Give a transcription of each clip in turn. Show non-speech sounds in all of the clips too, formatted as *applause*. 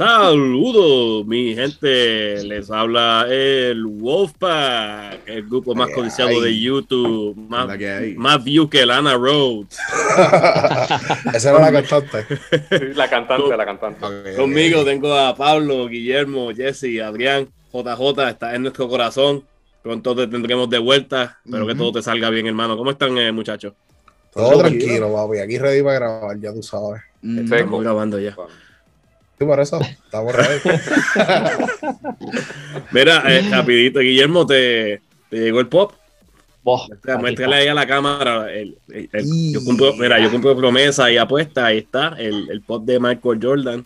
Saludos, mi gente. Les habla el Wolfpack, el grupo más codiciado de YouTube. Más, más view que Lana Rhodes. *laughs* Esa era la cantante. la cantante, la cantante. Conmigo tengo a Pablo, Guillermo, Jesse, Adrián, JJ, está en nuestro corazón. Pronto te tendremos de vuelta. Espero que todo te salga bien, hermano. ¿Cómo están, eh, muchachos? Todo, tranquilo, papi. Aquí ready para grabar, ya tú sabes. Estamos grabando ya por eso, estamos *laughs* ready. Mira, eh, rapidito, Guillermo, ¿te, llegó el pop? Muéstrale ahí a la cámara. yo, cumplo, mira, yo cumplo promesa y apuesta. Ahí está, el, pop de Michael Jordan.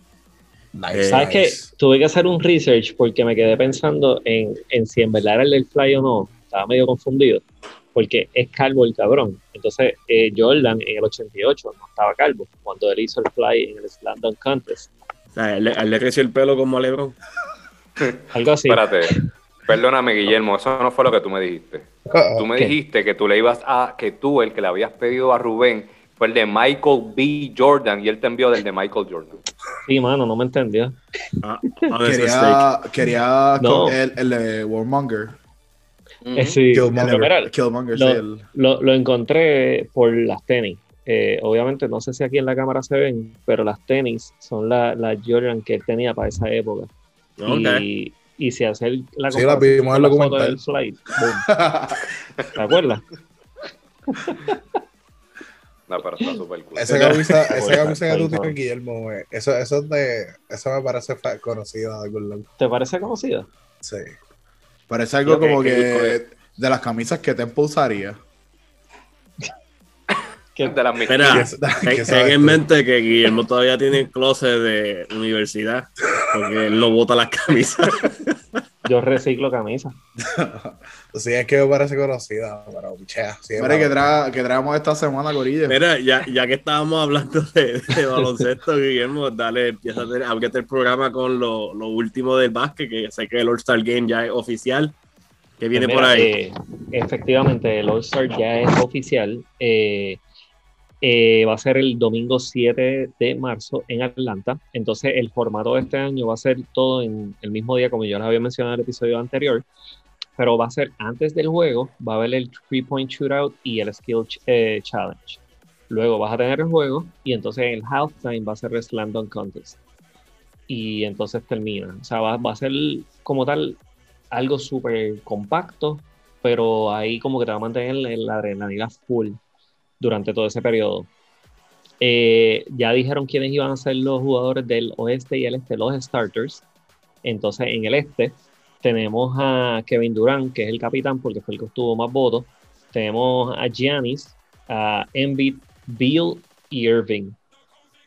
Eh, ¿Sabes qué? Tuve que hacer un research porque me quedé pensando en, en si en verdad era el del fly o no. Estaba medio confundido porque es calvo el cabrón. Entonces, eh, Jordan en el 88 no estaba calvo cuando él hizo el fly en el Slam Dunk Contest él, le creció el pelo como a Lebron. *laughs* Algo así. Espérate. Perdóname, Guillermo, eso no fue lo que tú me dijiste. Tú me dijiste que tú le ibas a, que tú, el que le habías pedido a Rubén, fue el de Michael B. Jordan y él te envió del de Michael Jordan. Sí, mano, no me entendió. Ah, quería quería el, el, de Warmonger. Eh, sí, Killmonger, Killmonger, lo, sí, lo, lo, encontré por las tenis. Eh, obviamente, no sé si aquí en la cámara se ven, pero las tenis son las la Jordan que él tenía para esa época. Y, y si hacer la sí, la vimos en el documental. Flight, *laughs* ¿Te acuerdas? *laughs* No, pero está súper cool. Esa camisa, *laughs* esa camisa que tú tienes, Guillermo, eso, eso, de, eso me parece conocida de algún lado. ¿Te parece conocida? Sí. Parece algo como que, de las camisas que te usaría que de las Espera, ten en mente que Guillermo todavía tiene el closet de universidad, porque él no bota las camisas. *laughs* Yo reciclo camisas. *laughs* sí, es que me parece conocida, pero chea. Sí, Mira, que, tra que traemos esta semana, Gorilla. Mira, ya, ya que estábamos hablando de, baloncesto, Guillermo, dale, empieza a hacer el programa con lo, lo, último del básquet, que sé que el All-Star Game ya es oficial. que viene pues por ahí? Eh, efectivamente, el All-Star ya es oficial. Eh, eh, va a ser el domingo 7 de marzo en Atlanta. Entonces, el formato de este año va a ser todo en el mismo día, como yo les había mencionado en el episodio anterior. Pero va a ser antes del juego, va a haber el three point shootout y el skill eh, challenge. Luego vas a tener el juego y entonces en el halftime va a ser el slam dunk contest. Y entonces termina. O sea, va, a ser como tal algo súper compacto, pero ahí como que te va a mantener la adrenalina full durante todo ese periodo. Eh, ya dijeron quiénes iban a ser los jugadores del oeste y el este, los starters. Entonces, en el este tenemos a Kevin Durant, que es el capitán porque fue el que obtuvo más votos. Tenemos a Giannis, a Embiid, Bill y Irving.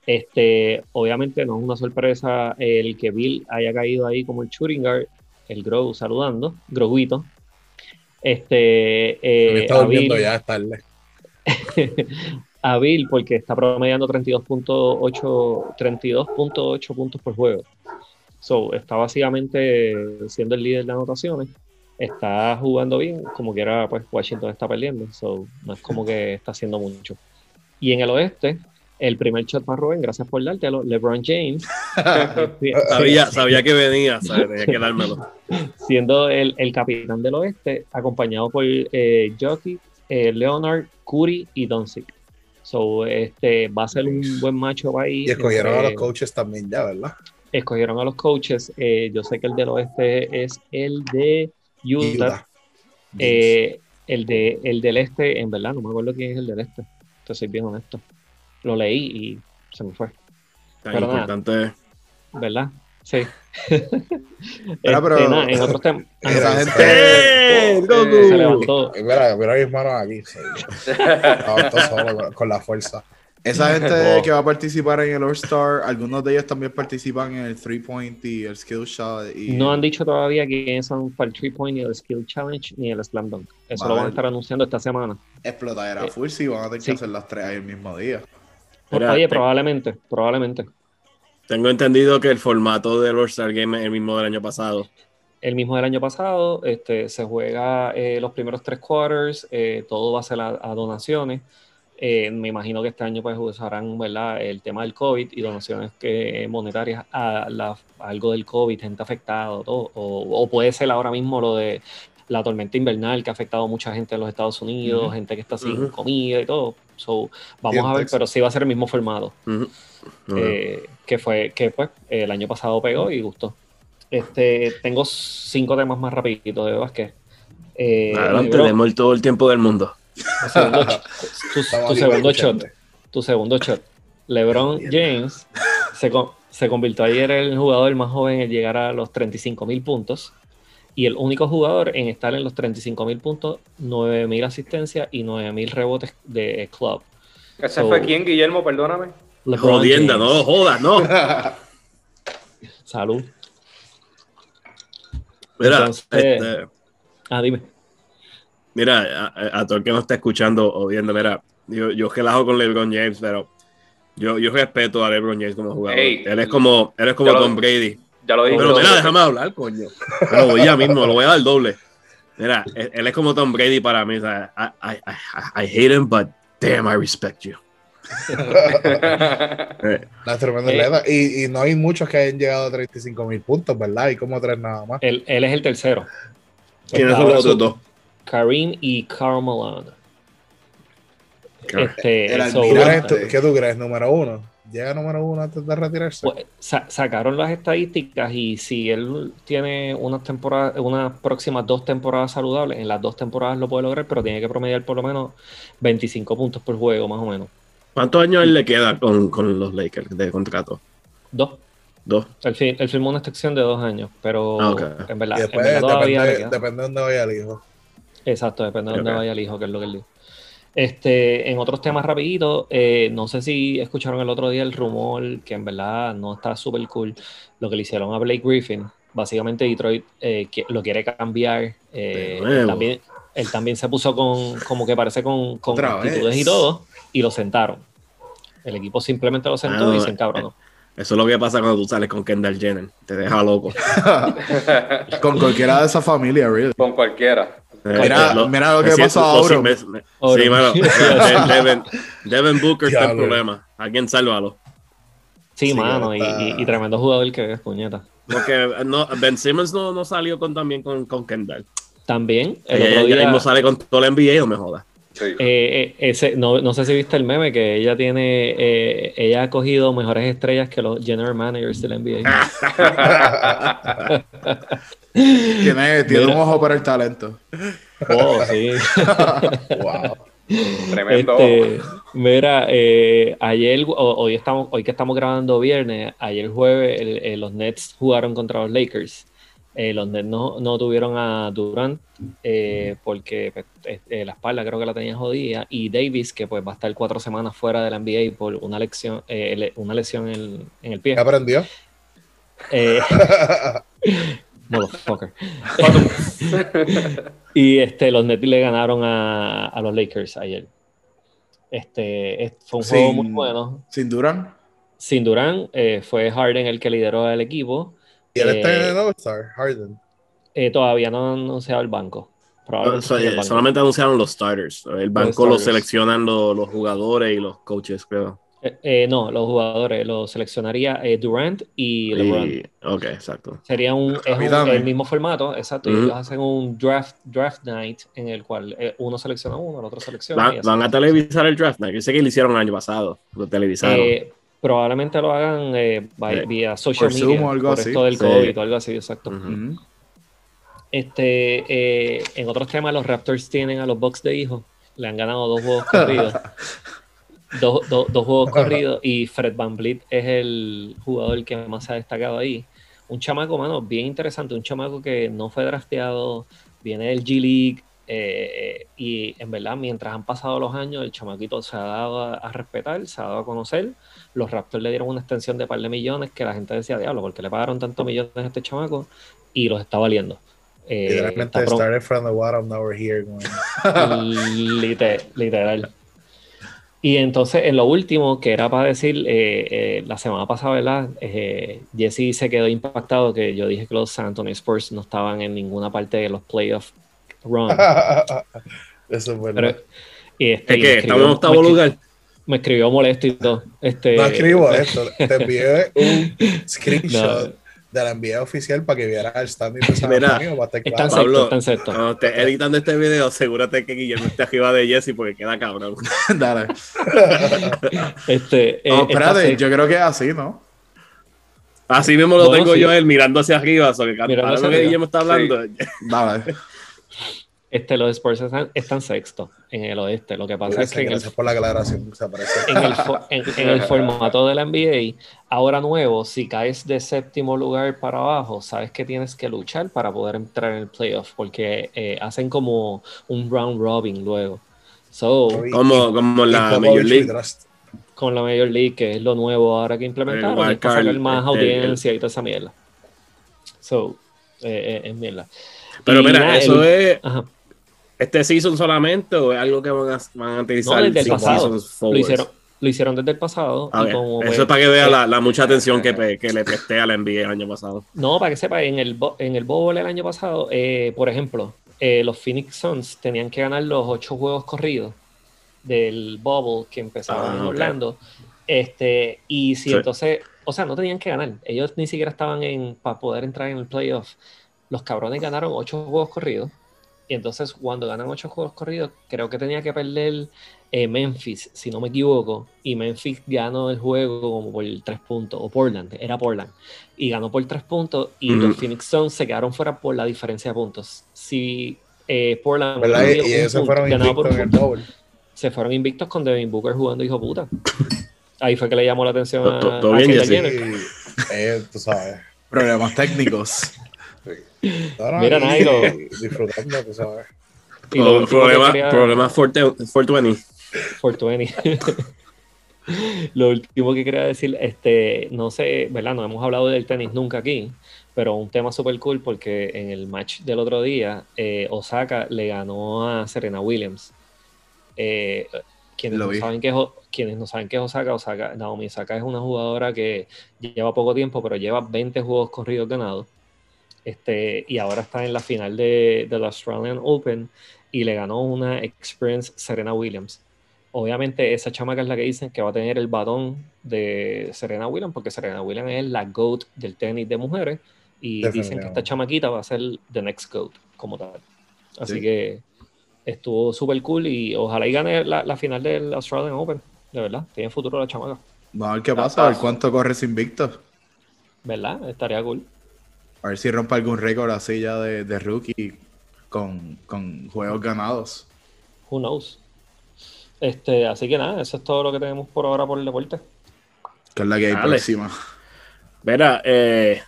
Este, obviamente no es una sorpresa el que Bill haya caído ahí como el shooting guard, el Grow saludando, Groguito. Este, eh, está durmiendo ya, es tarde. *laughs* a Bill porque está promediando 32.8 32.8 puntos por juego. So, está básicamente siendo el líder de anotaciones. Está jugando bien, como que era, pues Washington está perdiendo. So, no es como que está haciendo mucho. Y en el oeste, el primer shot para Rubén, gracias por dártelo, LeBron James. *laughs* sabía, que venía, tenía que dármelo. Siendo el, el, capitán del oeste, acompañado por eh, Jockey, eh, Leonard, Curry y Doncic. So, este, va a ser un buen macho ahí. Y escogieron a los coaches también ya, ¿verdad? Escogieron a los coaches. Eh, yo sé que el del oeste es el de Utah. Eh, el, de, el del este, en verdad, no me acuerdo quién es el del este. Te soy bien honesto. Lo leí y se me fue. Tan importante. ¿Verdad? Sí. *laughs* Pero, pero, este, en otros temas. *laughs* Esa gente. ¡Eh, se levantó. Mira, mira mis manos aquí. *laughs* solo con, la fuerza. Esa gente que va a participar en el All-Star, algunos de ellos también participan en el Three Point y el Skill Shot. Y... No han dicho todavía quiénes son para el Three Point, ni el Skill Challenge, ni el Slam Dunk. Eso lo van a estar anunciando esta semana. Explotadera eh, full si van a tener que hacer las tres ahí el mismo día. Oye, probablemente, probablemente. Tengo entendido que el formato del All-Star Game es el mismo del año pasado. El mismo del año pasado, este, se juega eh, los primeros tres quarters, eh, todo va a ser a, donaciones. Eh, me imagino que este año pues usarán ¿verdad? el tema del COVID y donaciones que, monetarias a, algo del COVID, gente afectada, todo, o, puede ser ahora mismo lo de la tormenta invernal que ha afectado a mucha gente en los Estados Unidos, gente que está sin comida y todo. vamos a ver, pero sí va a ser el mismo formato. Eh, que fue, que pues el año pasado pegó y gustó. Este, tengo cinco temas más rapiditos de Vázquez. Eh, Adelante, tenemos todo el tiempo del mundo. Tu segundo, *laughs* shot. Tu segundo shot. LeBron James se, se convirtió ayer en el jugador más joven en llegar a los 35 mil puntos y el único jugador en estar en los 35 mil puntos, 9 mil asistencias y 9 mil rebotes de club. ¿Ese fue quién, Guillermo? Perdóname. Jodienda, no jodas, no. *laughs* Salud. Mira, este, ah, dime. Mira, a, todo el que no está escuchando o viendo, mira, yo, yo relajo con LeBron James, pero yo, yo respeto a LeBron James como jugador. él es como, él es como Tom Brady. Ya lo dije. Pero mira, déjame hablar, coño. Pero voy ya mismo, lo voy a dar doble. Mira, él, es como Tom Brady para mí. I, I, I, hate him, but damn, I respect you. *laughs* La tremenda eh, y, y, no hay muchos que hayan llegado a 35 mil puntos, ¿verdad? Y como tres nada más. Él, él es el tercero. ¿Quiénes son los otros dos? Karim y Carmelan. Este, ¿Qué tú crees? ¿Número uno? ¿Llega número uno antes de retirarse? Pues, sacaron las estadísticas y si él tiene unas temporadas, unas próximas dos temporadas saludables, en las dos temporadas lo puede lograr, pero tiene que promediar por lo menos 25 puntos por juego, más o menos. ¿Cuántos años él le queda con, los Lakers de contrato? Dos. Dos. Él, firmó una extensión de dos años, pero ah, en verdad, depende, de dónde vaya el hijo. Exacto, depende de dónde vaya el hijo, que es lo que él dijo. Este, en otros temas rapiditos, eh, no sé si escucharon el otro día el rumor, que en verdad no está súper cool, lo que le hicieron a Blake Griffin. Básicamente Detroit eh, lo quiere cambiar. Eh, también, él también se puso con, como que parece con, con actitudes y todo, y lo sentaron. El equipo simplemente lo sentó y se encabronó. Eso es lo que pasa cuando tú sales con Kendall Jenner. Te deja loco. *laughs* con cualquiera de esa familia, really. Con cualquiera. Mira, mira lo que pasó ahora. Sí, mano. *laughs* Devin, Booker está en problema. Alguien sálvalo. Sí, mano. Y, tremendo jugador que es, puñeta. Porque no, Ben Simmons no, no salió con, también con, con Kendall. También. El otro día, mismo sale con todo el NBA, no me jodas. Eh, eh, ese, no, no, sé si viste el meme que ella tiene, eh, ella ha cogido mejores estrellas que los general managers del NBA. *laughs* tiene, tiene un ojo para el talento. Oh, sí. *laughs* wow. Tremendo. Este, mira, ayer, hoy, estamos, hoy que estamos grabando viernes, ayer jueves los Nets jugaron contra los Lakers. Eh, los Nets no, no, tuvieron a Durant eh, porque pues, eh, la espalda creo que la tenía jodida y Davis que pues va a estar cuatro semanas fuera de la NBA por una lesión, una lesión en, en, el pie. ¿Qué aprendió? *laughs* Motherfucker. *laughs* y este, los Nets le ganaron a, a los Lakers ayer. Este, fue un juego muy bueno. ¿Sin Durant? Sin Durant, fue Harden el que lideró el equipo. ¿Y él está en el eh, All-Star, Harden? Eh, todavía no han anunciado el banco. Solamente anunciaron los starters. El banco lo seleccionan los, jugadores y los coaches, creo. Eh, no, los jugadores los seleccionaría Durant y LeBron. ok, exacto. Sería un, el mismo formato, exacto. Y ellos hacen un draft, draft night en el cual uno selecciona uno, el otro selecciona. Van, van a televisar el draft night. Yo sé que lo hicieron el año pasado, lo televisaron probablemente lo hagan eh, vía social media algo por así. esto del COVID o algo así, exacto. Este, eh, en otros temas, los Raptors tienen a los Bucks de hijo. Le han ganado dos juegos *laughs* corridos. dos, dos juegos corridos y Fred Van Vliet es el jugador que más se ha destacado ahí. Un chamaco, mano, bien interesante. Un chamaco que no fue drafteado, viene del G League, eh, y en verdad, mientras han pasado los años, el chamaquito se ha dado a, respetar, se ha dado a conocer. Los Raptors le dieron una extensión de par de millones que la gente decía, diablo, porque le pagaron tantos millones a este chamaco y los está valiendo. Eh, started from the bottom, now we're here. *laughs* literal. Y entonces, en lo último, que era para decir, eh, eh, la semana pasada, ¿verdad? Jesse se quedó impactado que yo dije que los San Antonio Spurs no estaban en ninguna parte de los playoffs *laughs* Eso es bueno. Y este, es que estamos en octavo lugar. Me escribió molesto y todo. Este, no escribo molesto, *laughs* te envié un screenshot de la envía oficial para que viera el standing de San Antonio. Para estar Pablo, cuando estés editando este video, asegúrate que Guillermo esté arriba de Jesse porque queda cabrón. *laughs* Dale. *laughs* este, no, eh, espérate, yo creo que es así, ¿no? Así mismo lo tengo yo él mirando hacia arriba, sobre que lo que Guillermo está hablando. Dale. Este, los Spurs están, están sexto en el oeste. Lo que pasa es que. En el, por la aclaración, en, el, en, el, *laughs* formato de la NBA, ahora nuevo, si caes de séptimo lugar para abajo, sabes que tienes que luchar para poder entrar en el playoff, porque eh, hacen como un round robin luego. So, como, como la Major League. Con la Major League, que es lo nuevo ahora que implementaron, para sacar más este, audiencia y toda esa mierda. So, eh, eh, es mierda. Pero mira, eso es. ¿Este season solamente o es algo que van a, van a utilizar no, desde el pasado. Lo hicieron, lo hicieron desde el pasado. Y como, Eso es para que vea la, la, mucha atención que, que, le presté a la NBA el año pasado. No, para que sepa, en el, en el Bowl el año pasado, eh, por ejemplo, eh, los Phoenix Suns tenían que ganar los ocho juegos corridos del Bubble que empezaba ah, en Orlando. Este, y si entonces, o sea, no tenían que ganar. Ellos ni siquiera estaban en para poder entrar en el playoff. Los cabrones ganaron ocho juegos corridos y entonces cuando ganan ocho juegos corridos, creo que tenía que perder eh, Memphis, si no me equivoco. Y Memphis ganó el juego como por tres puntos, o Portland, era Portland. Y ganó por tres puntos y los Phoenix Suns se quedaron fuera por la diferencia de puntos. Si eh, Portland... Y, eso fueron invictos en el doble. Se fueron invictos con Devin Booker jugando hijo puta. Ahí fue que le llamó la atención a, todo bien, eh, tú sabes. Problemas técnicos. Mira, Nairo. Disfrutando, tú sabes. Y lo problema, quería... problema 420. 420. *laughs* lo último que quería decir, este, no sé, ¿verdad? No hemos hablado del tenis nunca aquí, pero un tema súper cool porque en el match del otro día, eh, Osaka le ganó a Serena Williams. Eh, quienes, no saben que es, quienes no saben qué es Osaka, Osaka, Naomi Osaka es una jugadora que lleva poco tiempo, pero lleva 20 juegos corridos ganados este, y ahora está en la final de, del Australian Open y le ganó una Experience Serena Williams. Obviamente esa chamaca es la que dicen que va a tener el batón de Serena Williams, porque Serena Williams es la GOAT del tenis de mujeres y dicen que esta chamaquita va a ser the next GOAT como tal. Así que estuvo súper cool y ojalá y gane la, final del Australian Open. De verdad, tiene futuro la chamaca. Vamos a ver qué pasa, a ver cuánto corre sin Victor. ¿Verdad? Estaría cool. A ver si rompe algún récord así ya de, de rookie con, juegos ganados. Who knows? Este, así que nada, eso es todo lo que tenemos por ahora por el deporte. Que es la que hay próxima. Mira, eh,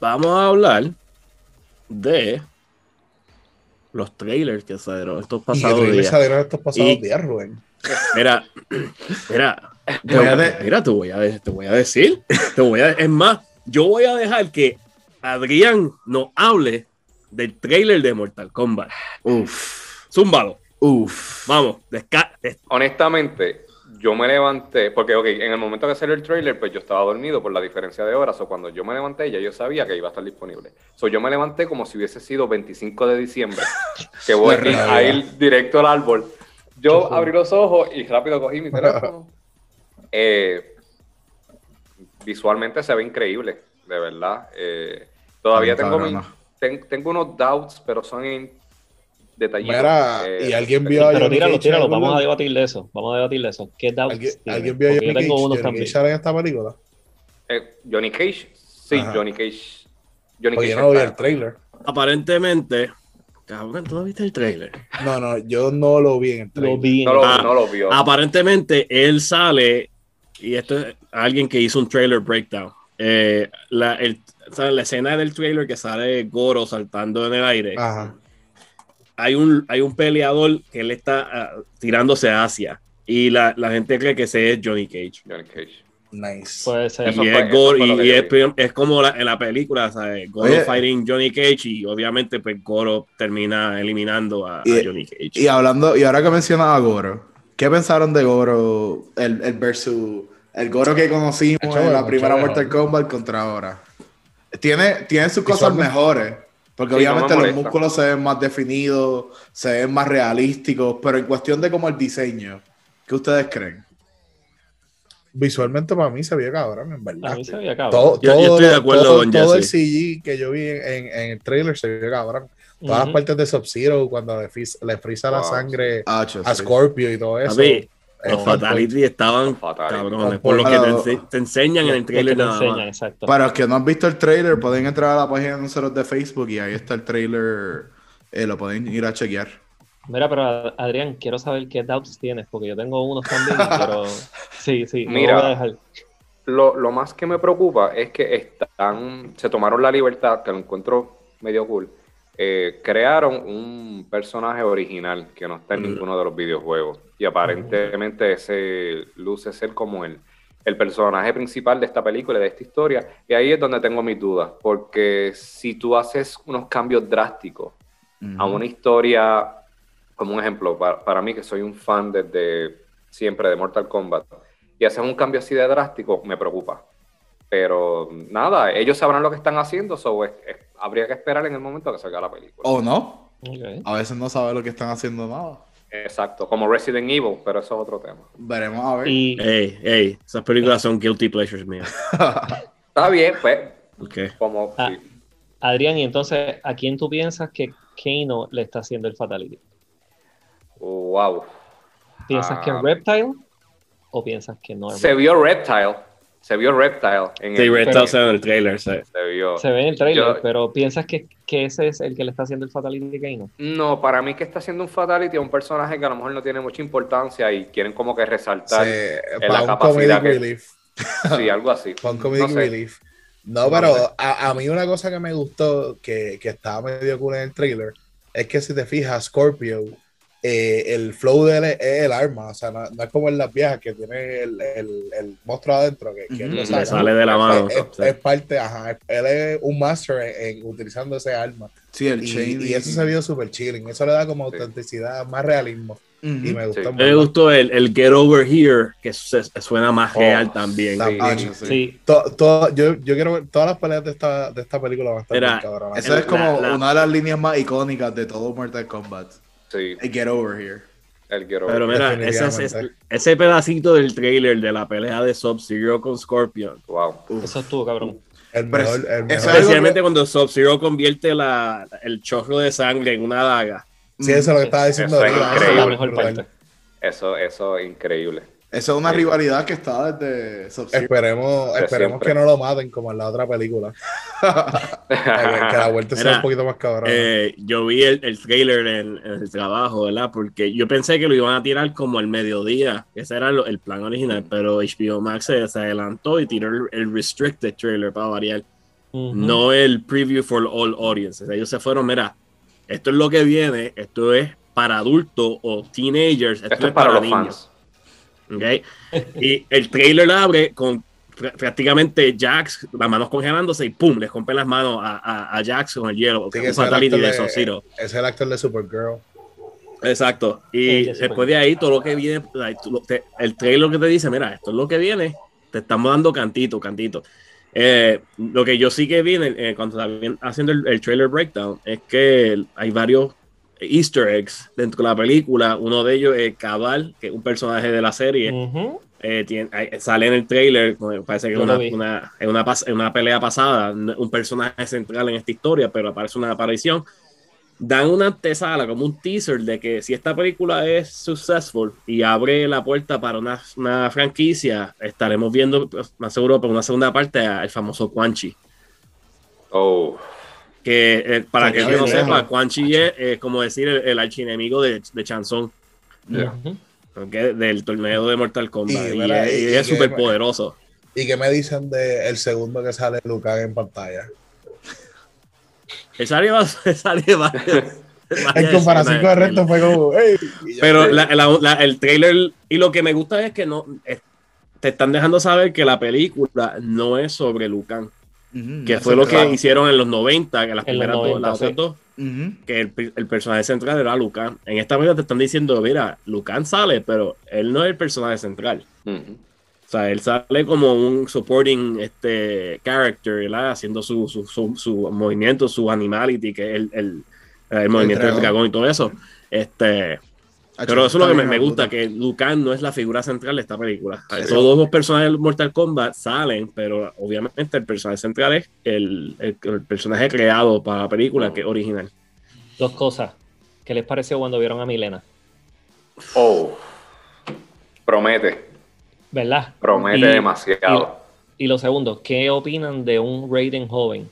vamos a hablar de los trailers que salieron estos pasados días. salieron estos pasados días, Rubén? Mira, mira, mira, te voy a, te voy a decir, te voy a, es más, yo voy a dejar que Adrián no hable del trailer de Mortal Kombat. Uf. Zúmbalo. Uf. Vamos. Honestamente, yo me levanté, porque en el momento que salió el trailer, pues yo estaba dormido por la diferencia de horas, o cuando yo me levanté ya yo sabía que iba a estar disponible. So, yo me levanté como si hubiese sido 25 de diciembre, que voy a ir directo al árbol. Yo abrí los ojos y rápido cogí mi teléfono. Eh, visualmente se ve increíble, de verdad. Eh, Todavía tengo, tengo unos doubts, pero son en detallitos. Eh, y alguien vio a Pero tíralo, tíralo, vamos a debatir de eso. Vamos a debatir de eso. ¿Qué doubts? ¿Alguien, ¿alguien vio a Johnny, Cage, Johnny Cage en esta película? Eh, Johnny Cage, sí, Johnny Cage. Johnny Cage no vi el trailer. Aparentemente, Cabrón, ¿tú no viste el trailer? No, no, yo no lo vi en el trailer. Lo vi no, lo, ah, no lo vio. Aparentemente, él sale, y esto es alguien que hizo un trailer breakdown. Eh, la, el, la escena del trailer que sale Goro saltando en el aire. Hay un, hay un peleador que él está ah, tirándose hacia. Y la, la, gente cree que ese es Johnny Cage. Johnny Cage. Nice. y, es, Goro, y, es, como en la película, ¿sabes? Goro fighting Johnny Cage y obviamente pues Goro termina eliminando a, Johnny Cage. Y hablando, y ahora que mencionaba a Goro, ¿qué pensaron de Goro, el, el versus, el Goro que conocimos en la primera Mortal Kombat contra ahora? Tiene, tiene sus cosas mejores, Porque obviamente los músculos se ven más definidos, se ven más realísticos, pero en cuestión de como el diseño, ¿qué ustedes creen? Visualmente para mí se veía cabrón, en verdad. A mí se veía cabrón. Todo, yo, estoy de acuerdo todo, con todo el CG que yo vi en, en, el trailer se veía cabrón. Todas las partes de Sub-Zero, cuando le, frisa, la sangre a Scorpio y todo eso. Los Fatality estaban cabrones, por lo que te, enseñan en el trailer nada Para los que no han visto el trailer, pueden entrar a la página de nosotros de Facebook y ahí está el trailer, eh, lo pueden ir a chequear. Mira, pero Adrián, quiero saber qué doubts tienes, porque yo tengo unos también, *laughs* pero sí, sí, Mira, Lo, lo, más que me preocupa es que están, se tomaron la libertad, que lo encuentro medio cool, eh, crearon un personaje original que no está en ninguno de los videojuegos. Y aparentemente ese luce ser como el, el personaje principal de esta película, de esta historia. Y ahí es donde tengo mis dudas, porque si tú haces unos cambios drásticos a una historia, como un ejemplo, para, mí que soy un fan desde siempre de Mortal Kombat, y haces un cambio así de drástico, me preocupa. Pero nada, ellos sabrán lo que están haciendo, so habría que esperar en el momento que salga la película. ¿O no? A veces no sabe lo que están haciendo nada. Exacto, como Resident Evil, pero eso es otro tema. Veremos a ver. Y... Ey, ey, esas películas son guilty pleasures mías. *laughs* Está bien, pues. Como, ah, Adrián, y entonces, ¿a quién tú piensas que Kano le está haciendo el Fatality? Wow. ¿Piensas que es ah. Reptile? ¿O piensas que no es Se vio Reptile se vio Reptile en sí, el, Reptile se ve en el trailer. Se, vio. se ve en el trailer, pero ¿piensas que, que, ese es el que le está haciendo el Fatality de Kano? No, para mí que está haciendo un Fatality a un personaje que a lo mejor no tiene mucha importancia y quieren como que resaltar la capacidad que... Relief. *laughs* Sí, algo así. Con comedic no relief. No, pero a, a, mí una cosa que me gustó, que, que estaba medio cool en el trailer, es que si te fijas, Scorpio eh, el flow de él es el arma, o sea, no, es como en las viejas que tiene el, el, monstruo adentro que, que sale de la mano. Es, parte, ajá, él es un master en, utilizando ese arma. Sí, el chain. Y, eso se vio súper chilling, eso le da como autenticidad, más realismo. Y me gustó Me gustó el, el, Get Over Here, que suena más oh, real también. Sí. yo, yo quiero ver todas las peleas de esta, de esta película van a estar cabrón. Esa es como una de las líneas más icónicas de todo Mortal Kombat. Sí. El Get Over Here. El Get Over Pero mira, ese, ese, pedacito del trailer de la pelea de Sub-Zero con Scorpion. Wow. Eso estuvo, cabrón. El mejor, el mejor. Especialmente cuando Sub-Zero convierte la, el chorro de sangre en una daga. Sí, eso es lo que estaba diciendo. Eso es increíble. Eso, eso es increíble. Esa es una rivalidad que está desde Esperemos, esperemos que no lo maten como en la otra película. *laughs* que la vuelta sea un poquito más cabrón. Eh, yo vi el, el trailer en, el trabajo, ¿verdad? Porque yo pensé que lo iban a tirar como al mediodía. Ese era el plan original, pero HBO Max se, adelantó y tiró el, restricted trailer para variar. No el preview for all audiences. Ellos se fueron, mira, esto es lo que viene, esto es para adultos o teenagers, esto, es para, los niños. Fans. ¿Okay? y el trailer abre con prácticamente Jax, las manos congelándose y pum, les rompen las manos a, a, Jax con el hielo. es de, Es el actor de Supergirl. Exacto. Y después de ahí, todo lo que viene, el trailer que te dice, mira, esto es lo que viene, te estamos dando cantito, cantito. Eh, lo que yo sí que vi eh, cuando estaba haciendo el, trailer breakdown es que hay varios easter eggs dentro de la película. Uno de ellos es Cabal, que es un personaje de la serie. Eh, sale en el trailer, parece que es una, una, una, una, pelea pasada, un personaje central en esta historia, pero aparece una aparición. Dan una antesala, como un teaser de que si esta película es successful y abre la puerta para una, una franquicia, estaremos viendo, pues, más seguro, por una segunda parte, al famoso Quan Chi. Oh que eh, para que no sepa, Quan Chi es como decir el, archienemigo de, de Chanson. del torneo de Mortal Kombat. Y, es súper poderoso. ¿Y qué me dicen del el segundo que sale Lucan en pantalla? El sale va, *laughs* *laughs* En comparación con el resto fue como. Pero el trailer y lo que me gusta es que no te están dejando saber que la película no es sobre Lucan que fue lo que hicieron en los 90, que las primeras dos, las dos, que el, personaje central era Lucan. En esta película te están diciendo, mira, Lucan sale, pero él no es el personaje central. O sea, él sale como un supporting este, character, ¿verdad? Haciendo su, su, su, su movimiento, su animality, que es el, el, el movimiento del dragón y todo eso. Este, pero eso es lo que me, me gusta, que Lucan no es la figura central de esta película. Todos los personajes de Mortal Kombat salen, pero obviamente el personaje central es el, el, el personaje creado para la película, que es original. Dos cosas. ¿Qué les pareció cuando vieron a Milena? Oh, promete. ¿Verdad? Promete Y- demasiado. Y lo segundo, ¿qué opinan de un Raiden joven?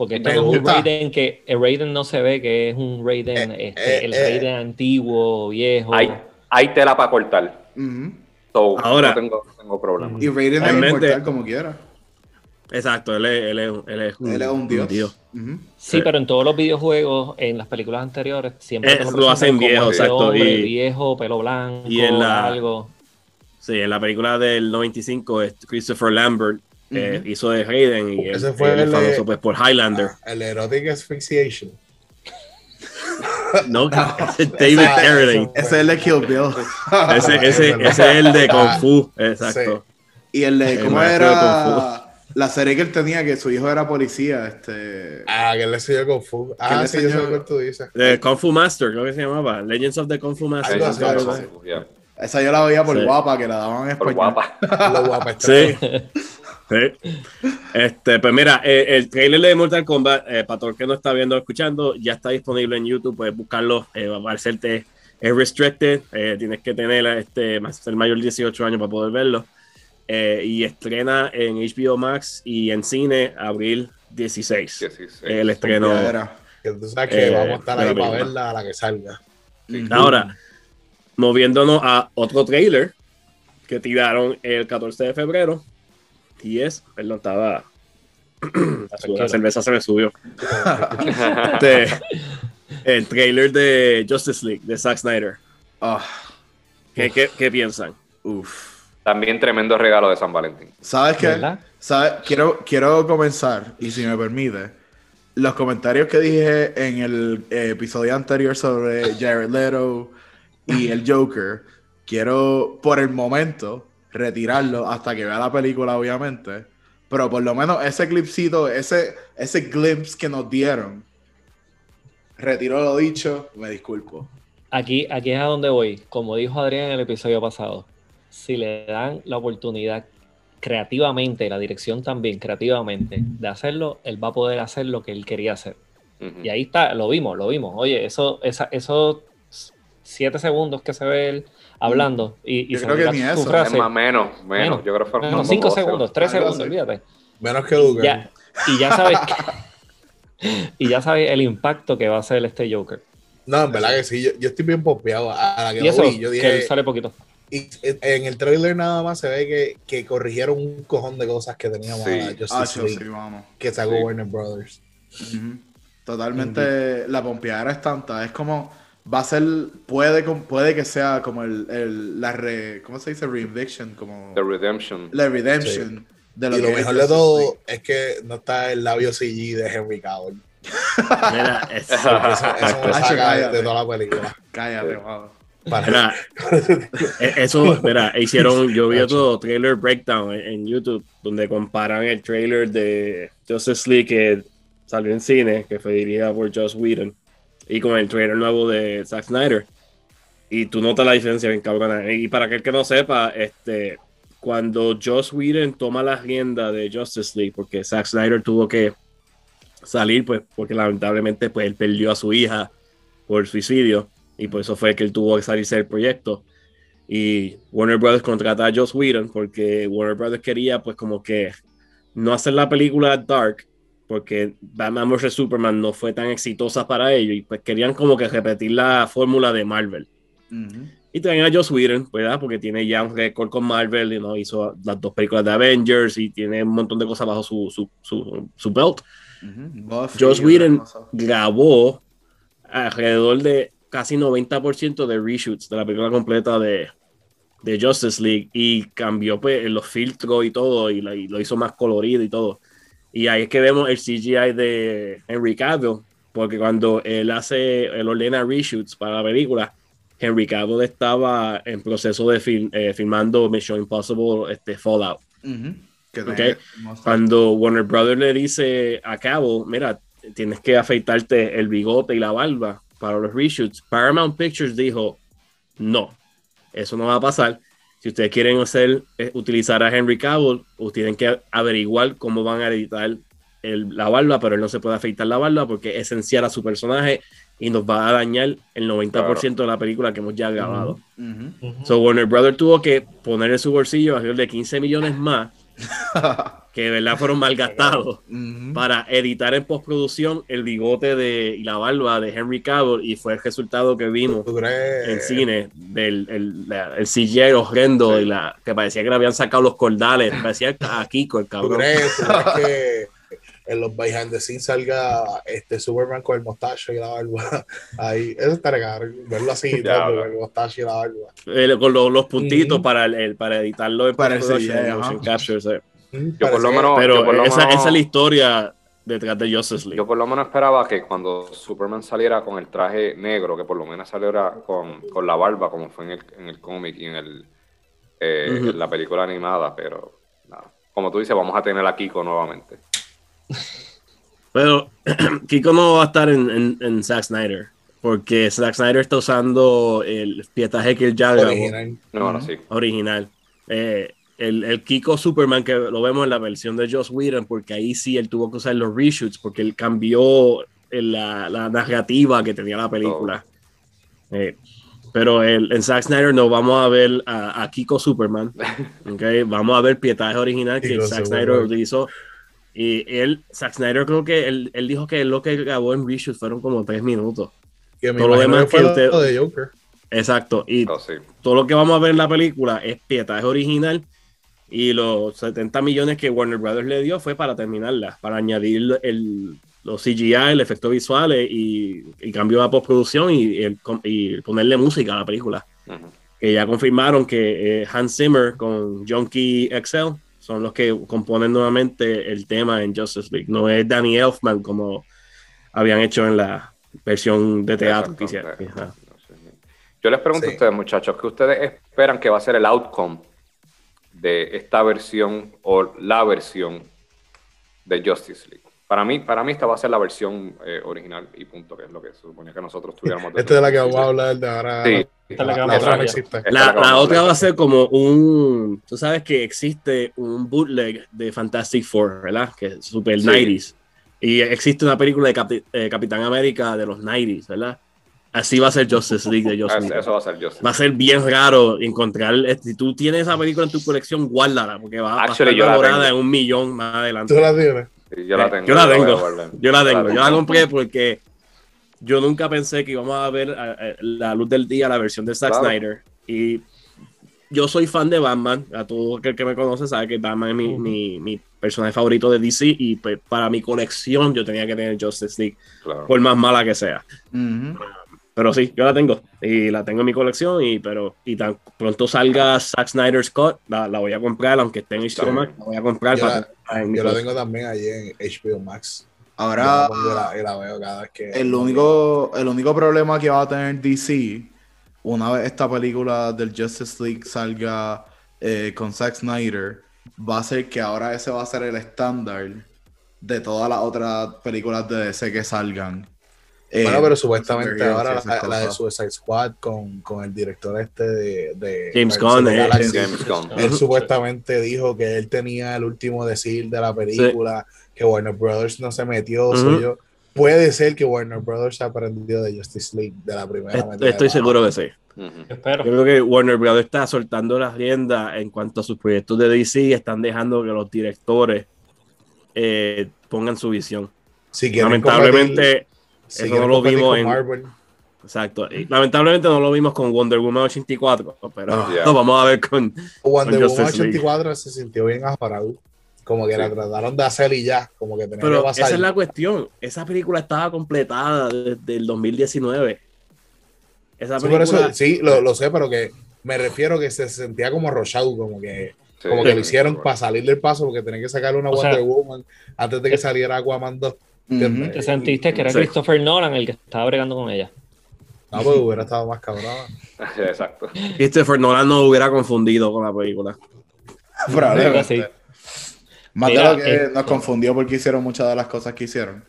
Porque este Me es un. Raiden que el Raiden no se ve que es un Raiden, Eh, este, eh, el eh. Raiden antiguo, viejo. Hay, hay tela para cortar. So, Ahora- no tengo, no tengo problema. Y Raiden es inmortal como quiera. Exacto, él es, él es, él es un, Él es un dios. Sí, Sí. pero en todos los videojuegos, en las películas anteriores, siempre Eh, te lo hacen viejo, exacto, hombre y- viejo, pelo blanco, y en la- algo. Sí, en la película del 95, es Christopher Lambert eh, hizo de Hayden y él, fue él el famoso pues, por Highlander. El erotic asphyxiation. No, *laughs* *laughs* ese es David Carradine. Ese es el de Kill Bill. *laughs* Ese, ese, ese es el de Kung Fu, exacto. Y el de, El ¿cómo era? La serie que él tenía, que su hijo era policía, este... Ah, que le enseñó Kung Fu. Ah, le sí, yo sé lo que tú dices. De Kung Fu Master, creo que se llamaba. Legends of the Kung Fu Master. Así. Esa yo la veía por Sí. guapa, que la daban en Por español. guapa. Lo guapa está. Sí. Sí. Este, pues mira, eh, el trailer de Mortal Kombat, eh, para todo el que no está viendo o escuchando, ya está disponible en YouTube. Puedes buscarlo. Eh, va a parecerte, es restricted. eh, tienes que tener este, más- ser mayor de 18 años para poder verlo. Eh, y estrena en HBO Max y en cine abril 16. 16. El estreno. Pompeadera. Que tú sabes que Eh, vamos a estar de la ahí para película. verla a la que salga. Ahora, moviéndonos a otro trailer que tiraron el 14 de febrero. Y es, perdón, estaba. La, cerveza se me subió. *laughs* Este, el trailer de Justice League de Zack Snyder. Ah, ¿Qué, qué, qué piensan? uf. También tremendo regalo de San Valentín. ¿Sabes qué? ¿Sabes? Quiero, quiero comenzar, y si me permite, los comentarios que dije en el eh, episodio anterior sobre Jared Leto y el Joker, quiero por el momento retirarlo hasta que vea la película, obviamente. Pero por lo menos ese clipcito, ese, ese glimpse que nos dieron, retiro lo dicho, me disculpo. Aquí, aquí es a donde voy. Como dijo Adrián en el episodio pasado, si le dan la oportunidad creativamente, la dirección también creativamente, de hacerlo, él va a poder hacer lo que él quería hacer. Y ahí está, lo vimos, lo vimos. Oye, eso, esa, esos siete segundos que se ve él hablando y, y Yo creo que ni eso. frase, Es más, menos, menos. Menos. Yo creo que fueron menos cinco 12. segundos, tres segundos, así. olvídate. Menos que Luger. Ya, y ya sabes que- *laughs* y ya sabes el impacto que va a hacer este Joker. No, en verdad que sí. Yo, yo estoy bien pompeado. A la que Y lo eso, vi, yo que dije. él sale poquito. Y en el trailer nada más se ve que, que corrigieron un cojón de cosas que teníamos Sí. a Ah, sí, vamos. que sacó Sí. Warner Brothers. Totalmente la pompeadera es tanta. Es como va a ser, puede, puede que sea como el, el- la re, ¿cómo se dice? Reinvention, como The Redemption. la redemption de lo y lo mejor de todo League. es que no está el labio CG de Henry Cavill. *laughs* Mira, Eso, eso me Hacho, saca de, toda la película. Cállate. Para- mira, *laughs* eh, eso, mira, hicieron, yo vi otro trailer breakdown en, en YouTube donde comparan el trailer de Justice League que salió en cine, que fue dirigida por Joss Whedon, y con el trailer nuevo de Zack Snyder. Y tú notas la diferencia bien cabrona. Y para aquel que no sepa, este, cuando Joss Whedon toma la rienda de Justice League, porque Zack Snyder tuvo que salir, pues, porque lamentablemente pues, él perdió a su hija por suicidio, y por eso fue que él tuvo que salirse del proyecto. Y Warner Brothers contrata a Joss Whedon porque Warner Brothers quería, pues, como que no hacer la película Dark, porque Batman vs. Superman no fue tan exitosa para ellos, y pues querían como que repetir la fórmula de Marvel. Y traen a Joss Whedon, ¿verdad? Porque tiene ya un récord con Marvel, you know, hizo las dos películas de Avengers y tiene un montón de cosas bajo su, su, su, su belt. Joss Whedon cosa. grabó alrededor de casi 90% de reshoots de la película completa de, de Justice League y cambió pues, los filtros y todo y, la- y lo hizo más colorido y todo. Y ahí es que vemos el CGI de Henry Cavill, porque cuando él hace, él ordena reshoots para la película, Henry Cavill estaba en proceso de eh, filmando Mission Impossible este, Fallout. Cuando Warner Brothers le dice a Cavill, mira, tienes que afeitarte el bigote y la barba para los reshoots, Paramount Pictures dijo, no, eso no va a pasar. Si ustedes quieren hacer, eh, utilizar a Henry Cavill, ustedes tienen que averiguar cómo van a editar la barba, pero él no se puede afeitar la barba porque es esencial a su personaje y nos va a dañar el 90% de la película que hemos ya grabado. So Warner Brothers tuvo que poner en su bolsillo alrededor de 15 millones más *laughs* que de verdad fueron malgastados para editar en postproducción el bigote de, y la barba de Henry Cavill y fue el resultado que vimos en cine del el, el CGI horrendo y la, que parecía que le habían sacado los cordales, parecía a Kiko el cabrón. que en los behind the scenes salga este Superman con el mostacho y la barba *laughs* ahí, eso está regal, verlo así, el mostacho y la barba. con los, puntitos para, el, para editarlo en para el motion capture, yo por lo menos, pero esa, esa, es la historia detrás de Justice League. Yo por lo menos esperaba que cuando Superman saliera con el traje negro, que por lo menos saliera con, con la barba, como fue en el, en el cómic y en, el, eh, en la película animada, pero nada. Como tú dices, vamos a tener a Kiko nuevamente. Pero *clears throat* Kiko no va a estar en, en, en, Zack Snyder, porque Zack Snyder está usando el pietaje que él ya Original. No, sí. Original. Eh, el, el, Kiko Superman que lo vemos en la versión de Joss Whedon, porque ahí sí él tuvo que usar los reshoots, porque él cambió la, la narrativa que tenía la película. Oh. Eh, pero el, en Zack Snyder no vamos a ver a, a Kiko Superman. *laughs* Okay? Vamos a ver pietaje original que Zack Snyder utilizó. Y él, Zack Snyder, creo que él, él, dijo que lo que grabó en reshoots fueron como tres minutos. todo lo demás que, usted... de Joker. Exacto. Y oh, todo lo que vamos a ver en la película es pietaje original y los 70 millones que Warner Brothers le dio fue para terminarla, para añadir el, los CGI, el efecto visual y, y cambio de postproducción y, y, ponerle música a la película. Que ya confirmaron que eh, Hans Zimmer con Junkie XL son los que componen nuevamente el tema en Justice League. No es Danny Elfman como habían hecho en la versión de teatro Yo les pregunto a ustedes, muchachos, ¿qué ustedes esperan que va a ser el outcome de esta versión o la versión de Justice League. Para mí, para mí esta va a ser la versión eh, original y punto, que es lo que se suponía que nosotros tuviéramos. *laughs* Esta es la que vamos a hablar de ahora. Sí. Esta la, la, otra va a ser como un... Tú sabes que existe un bootleg de Fantastic Four, ¿verdad? Que es super 90s. Y existe una película de eh, Capitán América de los 90s, ¿verdad? Así va a ser Justice League de Justice Eso va a ser Justice Va a ser bien raro encontrar. Si tú tienes esa película en tu colección, guárdala, porque va, a estar valorada en un millón más adelante. ¿Tú la tienes? *laughs* yo la tengo. Yo la tengo. Yo la tengo. Yo la compré porque yo nunca pensé que íbamos a ver la luz del día la versión de Zack Snyder. Y yo soy fan de Batman. A todo aquel que me conoce sabe que Batman es mi, mi, mi personaje favorito de DC. Y pues, para mi colección yo tenía que tener Justice League, por más mala que sea. Pero sí, yo la tengo. Y la tengo en mi colección. Y, pero, y tan pronto salga Zack Snyder Scott, la, la voy a comprar, aunque esté en HBO Max, la voy a comprar. Yo, la, yo la tengo también ahí en HBO Max. Ahora, la, veo cada vez que. El único, el único problema que va a tener DC, una vez esta película del Justice League salga eh, con Zack Snyder, va a ser que ahora ese va a ser el estándar de todas las otras películas de DC que salgan. Bueno, eh, pero supuestamente ahora la, de Suicide Squad con, con el director este de, James Gunn, eh, Él supuestamente dijo que él tenía el último decir de la película, que Warner Brothers no se metió. puede ser que Warner Brothers ha aprendido de Justice League de la primera Estoy seguro que sí. Yo creo que Warner Brothers está soltando las riendas en cuanto a sus proyectos de DC y están dejando que los directores eh, pongan su visión. Lamentablemente eso no lo vimos en. Exacto. lamentablemente no lo vimos con Wonder Woman 84, pero ah. *laughs* vamos a ver con. Wonder Woman 84 se sintió bien aparado. Como que la trataron de hacer y ya, como que tenía Pero esa es la cuestión. Esa película estaba completada desde el 2019. Esa película... sí, eso, sí lo, lo, sé, pero que me refiero que se sentía como rochado, como que, como que lo hicieron para salir del paso, porque tenían que sacar una Wonder Woman antes de que saliera Aquaman 2. ¿Te sentiste que era Christopher Nolan el que estaba bregando con ella? No, pues hubiera estado más cabrón. *laughs* Exacto. Christopher Nolan no hubiera confundido con la película. *laughs* Probablemente. Más de lo que nos confundió porque hicieron muchas de las cosas que hicieron.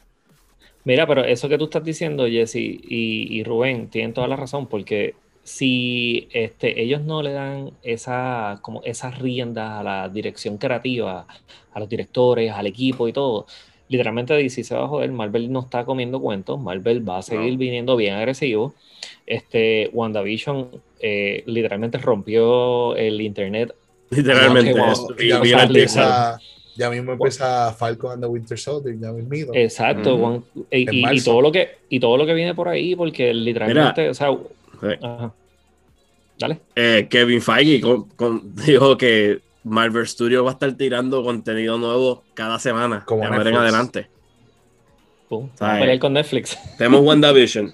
Mira, pero eso que tú estás diciendo, Jesse y, y Rubén, tienen toda la razón, porque si este, ellos no le dan esa, como esas riendas a la dirección creativa, a los directores, al equipo y todo, literalmente DC se va a joder, Marvel no está comiendo cuentos, Marvel va a seguir viniendo bien agresivo. Este, WandaVision eh, literalmente rompió el internet. Literalmente, ya, mismo empieza Falcon and the Winter Soldier, ya mismo. Exacto, y, todo lo que, y todo lo que viene por ahí, porque literalmente, o sea, Dale. Eh, Kevin Feige *laughs* dijo que Marvel Studios va a estar tirando contenido nuevo cada semana. Como en adelante. Pum, a con Netflix. Tenemos *laughs* WandaVision.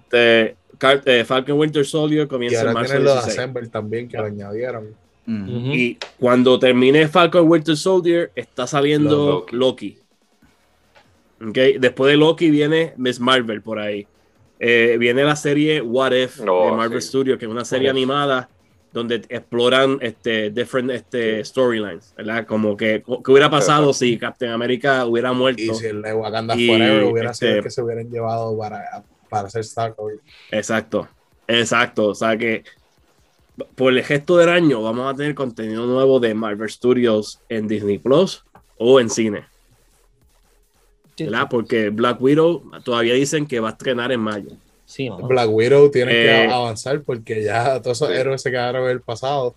Este, eh, Falcon Winter Soldier comienza en marzo. los Assemble también que lo añadieron. Y cuando termine Falcon Winter Soldier, está saliendo Loki. Okay. Después de Loki viene Miss Marvel por ahí. Eh, viene la serie What If de oh, Marvel Studios, que es una serie animada donde exploran este different este, storylines, ¿verdad? Como que, ¿qué hubiera pasado si Captain America hubiera muerto. Y si el de Wakanda Forever hubiera sido el este que se hubieran llevado para, para hacer Star Wars. Exacto, exacto. O sea que por el gesto del año vamos a tener contenido nuevo de Marvel Studios en Disney Plus o en cine. ¿verdad? Porque Black Widow todavía dicen que va a estrenar en mayo. Sí, Black Widow tiene que eh, avanzar porque ya todos esos héroes se quedaron en el pasado.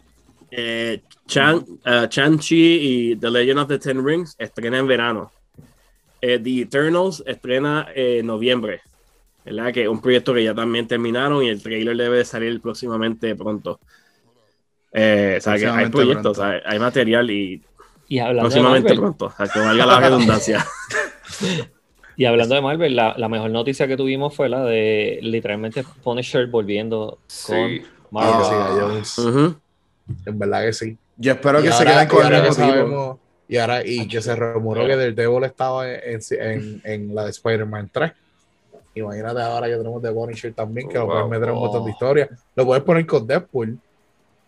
Eh, Chan, uh, Chi y The Legend of the Ten Rings estrena en verano. Eh, the Eternals estrena en noviembre. ¿verdad? Que es un proyecto que ya también terminaron y el trailer debe salir próximamente pronto. o sea, que hay proyectos, hay material y, y próximamente pronto. O sea, que valga la redundancia. *laughs* Y hablando de Marvel, la, mejor noticia que tuvimos fue la de literalmente Punisher volviendo con Marvel. Ah, En verdad que sí. Yo espero que se queden con el mismo Y ahora, y que se rumoró que del Devil estaba en, en, la de Spider-Man 3. Imagínate ahora que tenemos de Punisher también, que lo puedes meter en un montón de historias. Lo puedes poner con Deadpool.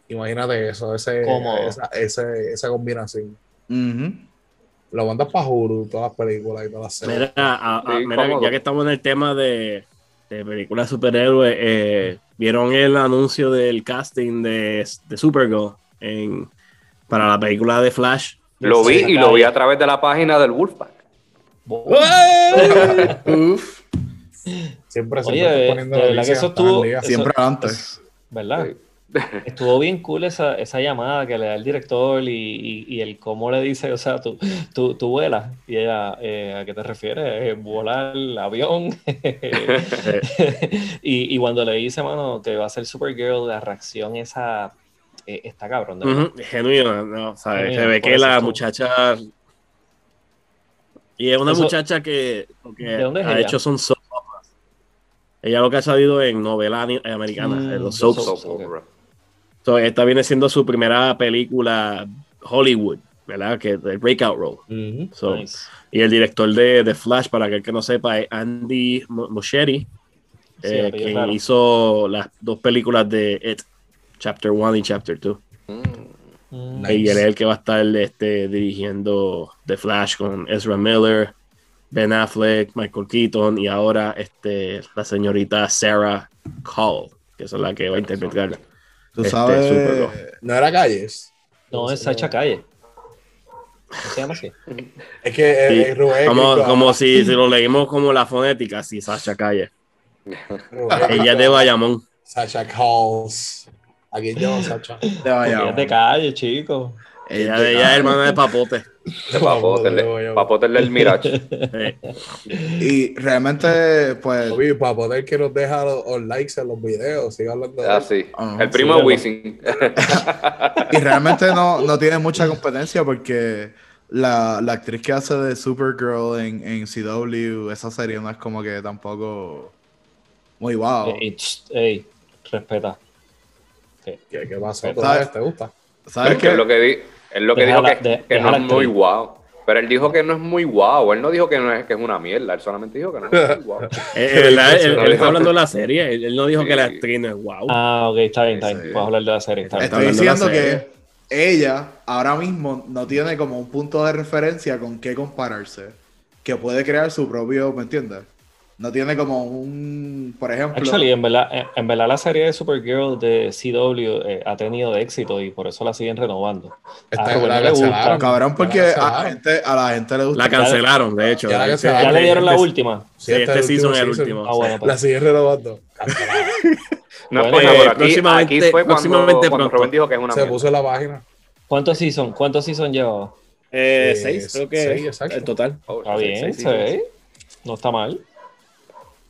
Imagínate eso, ese, esa, esa, combinación lo mandas para Hulu, todas las películas y todas las series. Mira, ya que estamos en el tema de, de películas de superhéroes, eh, ¿vieron el anuncio del casting de, de Supergirl en, para la película de Flash? Lo vi y lo vi a través de la página del Wolfpack. *laughs* Uf. Siempre, siempre poniendo la que eso estuvo, siempre antes. ¿Verdad? Estuvo bien cool esa, esa, llamada que le da el director y, y, el cómo le dice, o sea, tú, tú, tú vuelas. Y ella, eh, ¿a qué te refieres? Eh, volar el avión. *laughs* *laughs* y, y, cuando le dice, mano, que va a ser Supergirl, la reacción esa eh, está cabrón. Genuino, ¿no? Se ve que la muchacha... Y es una muchacha que, ha hecho son soap Ella lo que ha salido en novelas americanas, en los mm, soaps esta viene siendo su primera película Hollywood, ¿verdad? Que el breakout role. Y el director de, de, Flash, para aquel que no sepa, es Andy Muschietti, eh, que hizo las dos películas de It, Chapter 1 y Chapter 2. Mm. Y él es el que va a estar este, dirigiendo The Flash con Ezra Miller, Ben Affleck, Michael Keaton y ahora este, la señorita Sarah Call, que es la que va a interpretar Tú este, sabes. no era Calles. No, es Sacha Calle. ¿Cómo se llama así? Es que Rubén. Como, como si, si, lo leímos como la fonética, sí, Sacha Calle. Ella es de Bayamón. Sacha Calls. Aquí yo, Sacha. De Bayamón. Es de calle, chico. Ella, ella es hermana *laughs* de Papote. De Papote, Papote del *laughs* Mirage. Y realmente, pues. Oye, Papote el que nos deja los, likes en los videos. Sigue hablando de Ah, sí. el primo de Wisin. *laughs* y realmente no, no tiene mucha competencia porque la, la, actriz que hace de Supergirl en, en CW, esa serie no es como que tampoco muy wow. Ey, respeta. ¿Qué, qué pasó? ¿Te gusta? ¿Sabes qué? Es lo que, es lo que dijo que, que no es muy guau. Pero él dijo que no es muy guau. Él no dijo que no es que es una mierda. Él solamente dijo que no es muy guau. *laughs* Eh, *laughs* él, está hablando de la serie. Él, no dijo que la actriz no es guau. Ah, ok, está bien, está bien. Vamos a hablar de la serie. Está Estoy diciendo que ella ahora mismo no tiene como un punto de referencia con qué compararse. Que puede crear su propio, ¿me entiendes? No tiene como un, por ejemplo... Actually, en verdad, en verdad la serie de Supergirl de CW eh, ha tenido éxito y por eso la siguen renovando. Está, a la le gusta. Cabrón, porque a la, gente, a la gente le gusta. La cancelaron, de hecho. Ya, ya le dieron la última. Sí, este, este season es el último. Ah, bueno, pues. La siguen renovando. no, bueno, pues, aquí, próximamente, aquí fue próximamente cuando, cuando Rubén dijo que es una Se puso en la página. ¿Cuántos season, cuántos season lleva? Eh, seis, creo que seis, exacto. el total. Está bien, seis. No está mal.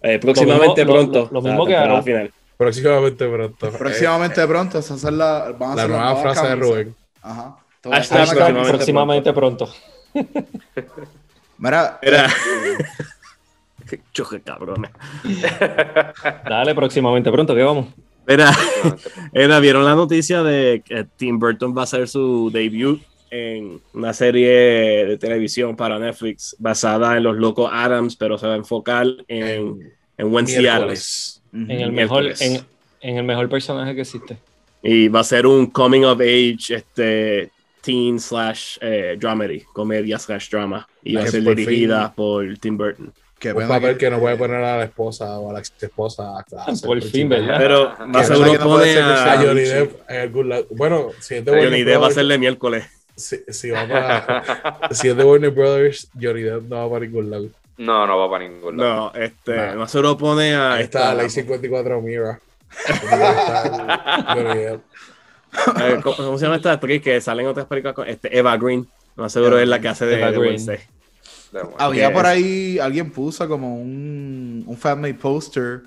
Eh, próximamente pronto. Lo, mismo que ahora. final. Próximamente pronto. Próximamente pronto. Esa es la, la nueva frase de Rubén. Ajá. próximamente, próximamente, pronto. Mira. Era. *laughs* Qué choque, cabrones. *laughs* Dale, próximamente pronto, ¿qué vamos? Era, *laughs* era, ¿vieron la noticia de que Tim Burton va a hacer su debut en una serie de televisión para Netflix basada en los locos Adams, pero se va a enfocar en, en Wednesday Adams. En el, mejor, en, en, el mejor personaje que existe. Y va a ser un coming of age este, teen slash eh, dramedy, comedia slash drama. Y va a ser dirigida por Tim Burton. Que un papel que... no puede poner a la esposa o a la ex esposa a Por fin, ¿verdad? Pero más seguro pone a, Johnny Depp en el Good Bueno, si es de Johnny Depp va a ser de miércoles si, si, va para, *laughs* si es de Warner Brothers, Johnny Depp no va para ningún lado. No, no va para ningún lado. No, este, no. más se lo pone a. Ahí está, la I-54 Mira. *laughs* ¿Cómo, se llama esta actriz que sale en otras películas? Este, Eva Green. No seguro es la que hace de, Eva de Había por ahí, alguien puso como un, un fanmade poster.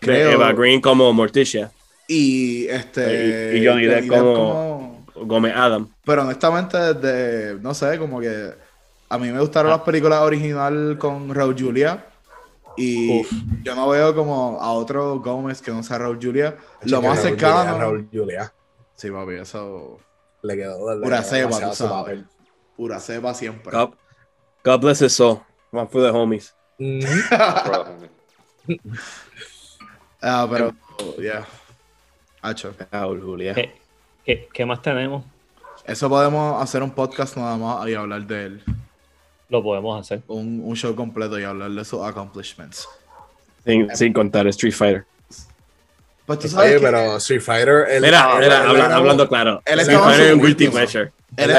De Eva Green como Morticia. Y este. Y, Johnny Depp como Gómez Adam. Pero honestamente, desde, no sé, como que a mí me gustaron las películas original con Raúl Julia. Y yo no veo como a otro Gómez que no sea Raúl Julia. Lo más cercano. Raúl Julia. Sí, papi, eso. Le quedó. Pura cepa, tú sabes. Pura cepa siempre. God, God bless his soul. One for the homies. *laughs* ah, pero. Ya. Yeah. Hacho. Raúl Julia. Eh, ¿Qué, más tenemos? Eso podemos hacer un podcast nada más y hablar de él. Lo podemos hacer. Un, un show completo y hablar de sus accomplishments. Sin, contar Street Fighter. Pues tú sabes Oye, pero Street Fighter. Mira, hablando claro. Street Fighter es un guilty pleasure. Él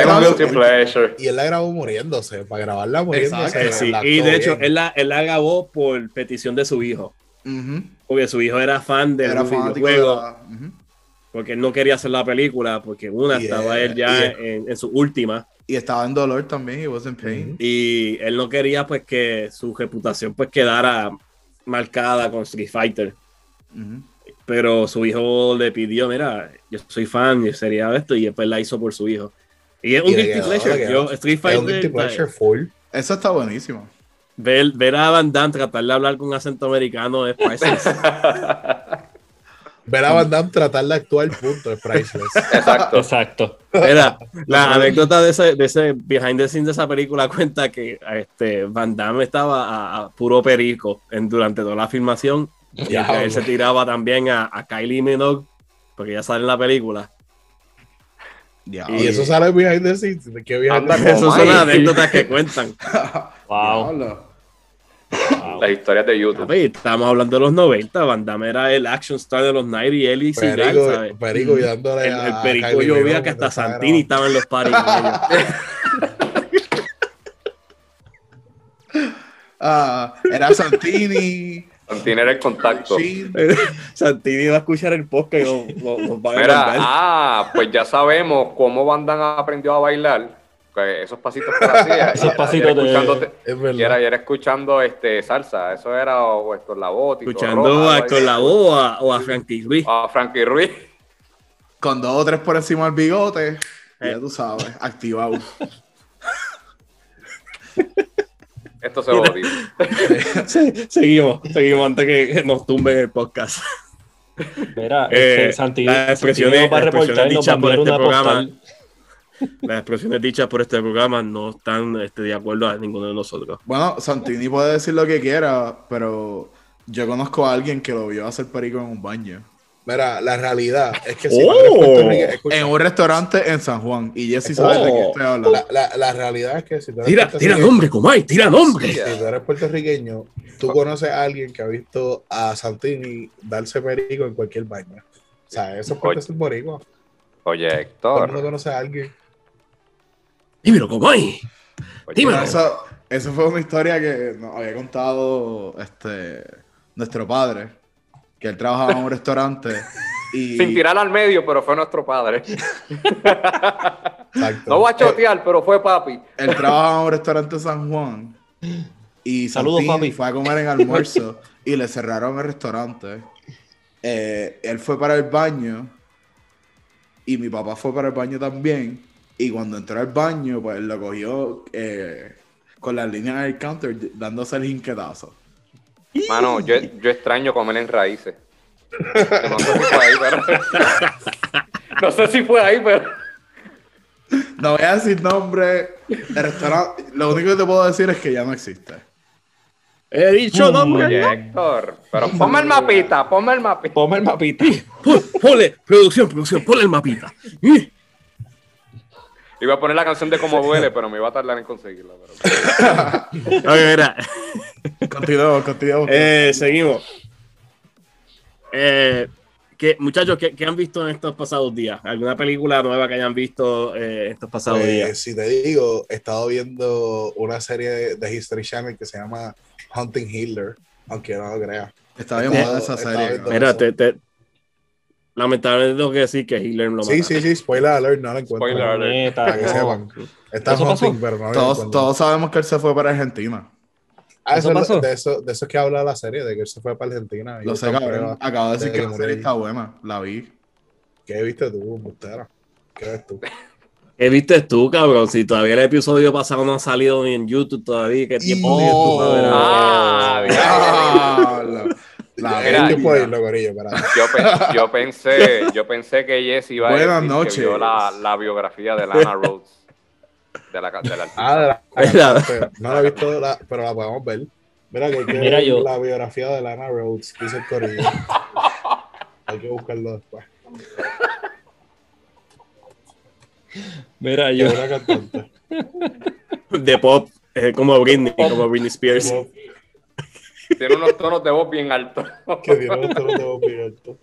pleasure. Y él la grabó muriéndose, para grabarla muriéndose. Eh, sí. Y de hecho, él la, él la grabó por petición de su hijo. Porque su hijo era fan del videojuego porque él no quería hacer la película, porque una estaba él ya en, su última. Y estaba en dolor también, he was in pain. Y él no quería pues que su reputación pues quedara marcada con Street Fighter. Pero su hijo le pidió, mira, yo soy fan, y sería esto, y después la hizo por su hijo. Y es un guilty pleasure. Street Fighter. Eso está buenísimo. Ver, ver a Van Damme tratar de hablar con acento americano es. *laughs* Ver a Van Damme tratar de actuar, punto, es priceless. *laughs* Exacto. Exacto. Era, la anécdota de ese, de ese behind the scenes de esa película cuenta que este, Van Damme estaba a, puro perico en, durante toda la filmación. Y él se tiraba también a, a, Kylie Minogue, porque ya sale en la película. y, eso sale behind the scenes. ¿Qué behind the scenes? Esas son las anécdotas que cuentan. *laughs* wow. Las historias de YouTube. estamos hablando de los 90. Van Damme era el action star de los 90 y él y Perico, ¿sabes? Perico y dándole el, el Perico yo vi que hasta Santini estaba en los paris. *laughs* ah, era Santini. Santini era el contacto. *laughs* Santini va a escuchar el podcast y va a Mira, Ah, pues ya sabemos cómo Van Damme aprendió a bailar esos pasitos que hacía. *laughs* esos pasitos de... y era, y era escuchando este, salsa. Eso era o, Héctor Lavoe. Escuchando a Héctor Lavoe o a, Frankie Ruiz. A Frankie Ruiz. Con dos o tres por encima del bigote. Ya tú sabes, activado. *laughs* Esto se va a *laughs* seguimos, seguimos antes que nos tumben el podcast. Mira, eh, este, Santi, la expresión, para reportar, nos va a enviar una postal las expresiones dichas por este programa no están este, de acuerdo a ninguno de nosotros. Bueno, Santini puede decir lo que quiera, pero yo conozco a alguien que lo vio hacer perico en un baño. Mira, la realidad es que si oh. en un restaurante en San Juan y Jesse sabe de qué estoy hablando. La, la, la, realidad es que si tú eres tira, tira nombre, Comay, tira nombre. Si tú eres puertorriqueño, tú conoces a alguien que ha visto a Santini darse perico en cualquier baño. O sea, eso puede ser boricua. Oye, Héctor. Todo el mundo conoce a alguien. Dímelo, Comay. Dímelo. Eso, eso fue una historia que nos había contado este, nuestro padre que él trabajaba en un restaurante. *laughs* Y... Sin tirar al medio, pero fue nuestro padre. No va a chotear, pero fue papi. Él trabajaba en un restaurante San Juan. Y Saludos, papi. fue a comer en almuerzo y le cerraron el restaurante. Eh, él fue para el baño y mi papá fue para el baño también. Y cuando entró al baño, pues lo cogió eh, con las líneas del counter dándose el jinquetazo. Mano, yo, yo extraño comer en raíces. No sé si fue ahí, pero. *laughs* no sé si fue ahí, pero. No voy a decir nombre de restaurante. Lo único que te puedo decir es que ya no existe. He dicho nombre. Héctor. Pero ponme el mapita, ponme el mapita. Ponme el mapita. Ponle, producción, producción, ponle el mapita. *laughs* Iba a poner la canción de Cómo Duele, pero me iba a tardar en conseguirla. Pero... *laughs* Oye, mira. Continuamos, continuamos. Eh, seguimos. Eh, muchachos, ¿qué, han visto en estos pasados días? ¿Alguna película nueva que hayan visto eh, estos pasados pues, días? Si te digo, he estado viendo una serie de, History Channel que se llama Hunting Hitler, aunque no lo creas. Está bien esa serie. Mira, te, te, Lamentablemente tengo que decir que Hitler lo Sí, sí, sí, spoiler alert, no lo encuentro. Spoiler alert. Para que sepan. Está hunting, pero no todos, todos sabemos que él se fue para Argentina. Ah, eso, pasó? De, eso, de eso es que habla la serie, de que él se fue para Argentina. Lo sé, cabrón. Acabo de decir que, la serie está buena. La vi. ¿Qué viste tú, Bustera? ¿Qué ves tú? ¿Qué viste tú, cabrón? Si todavía el episodio pasado no ha salido ni en YouTube todavía, ¿qué tiempo oh, ah, *laughs* yo, pensé, yo pensé que Jesse iba a decir que vio la, la, biografía de Lana Rhodes. De la, de la ah, de la, no la he visto, pero la podemos ver. Mira que, Mira yo. la biografía de Lana Rhodes, dice el corillo. Hay que buscarlo después. Mira yo. De pop, como Britney, como Britney Spears. Tiene unos tonos de voz bien altos. *laughs* que tiene unos tonos de voz bien altos.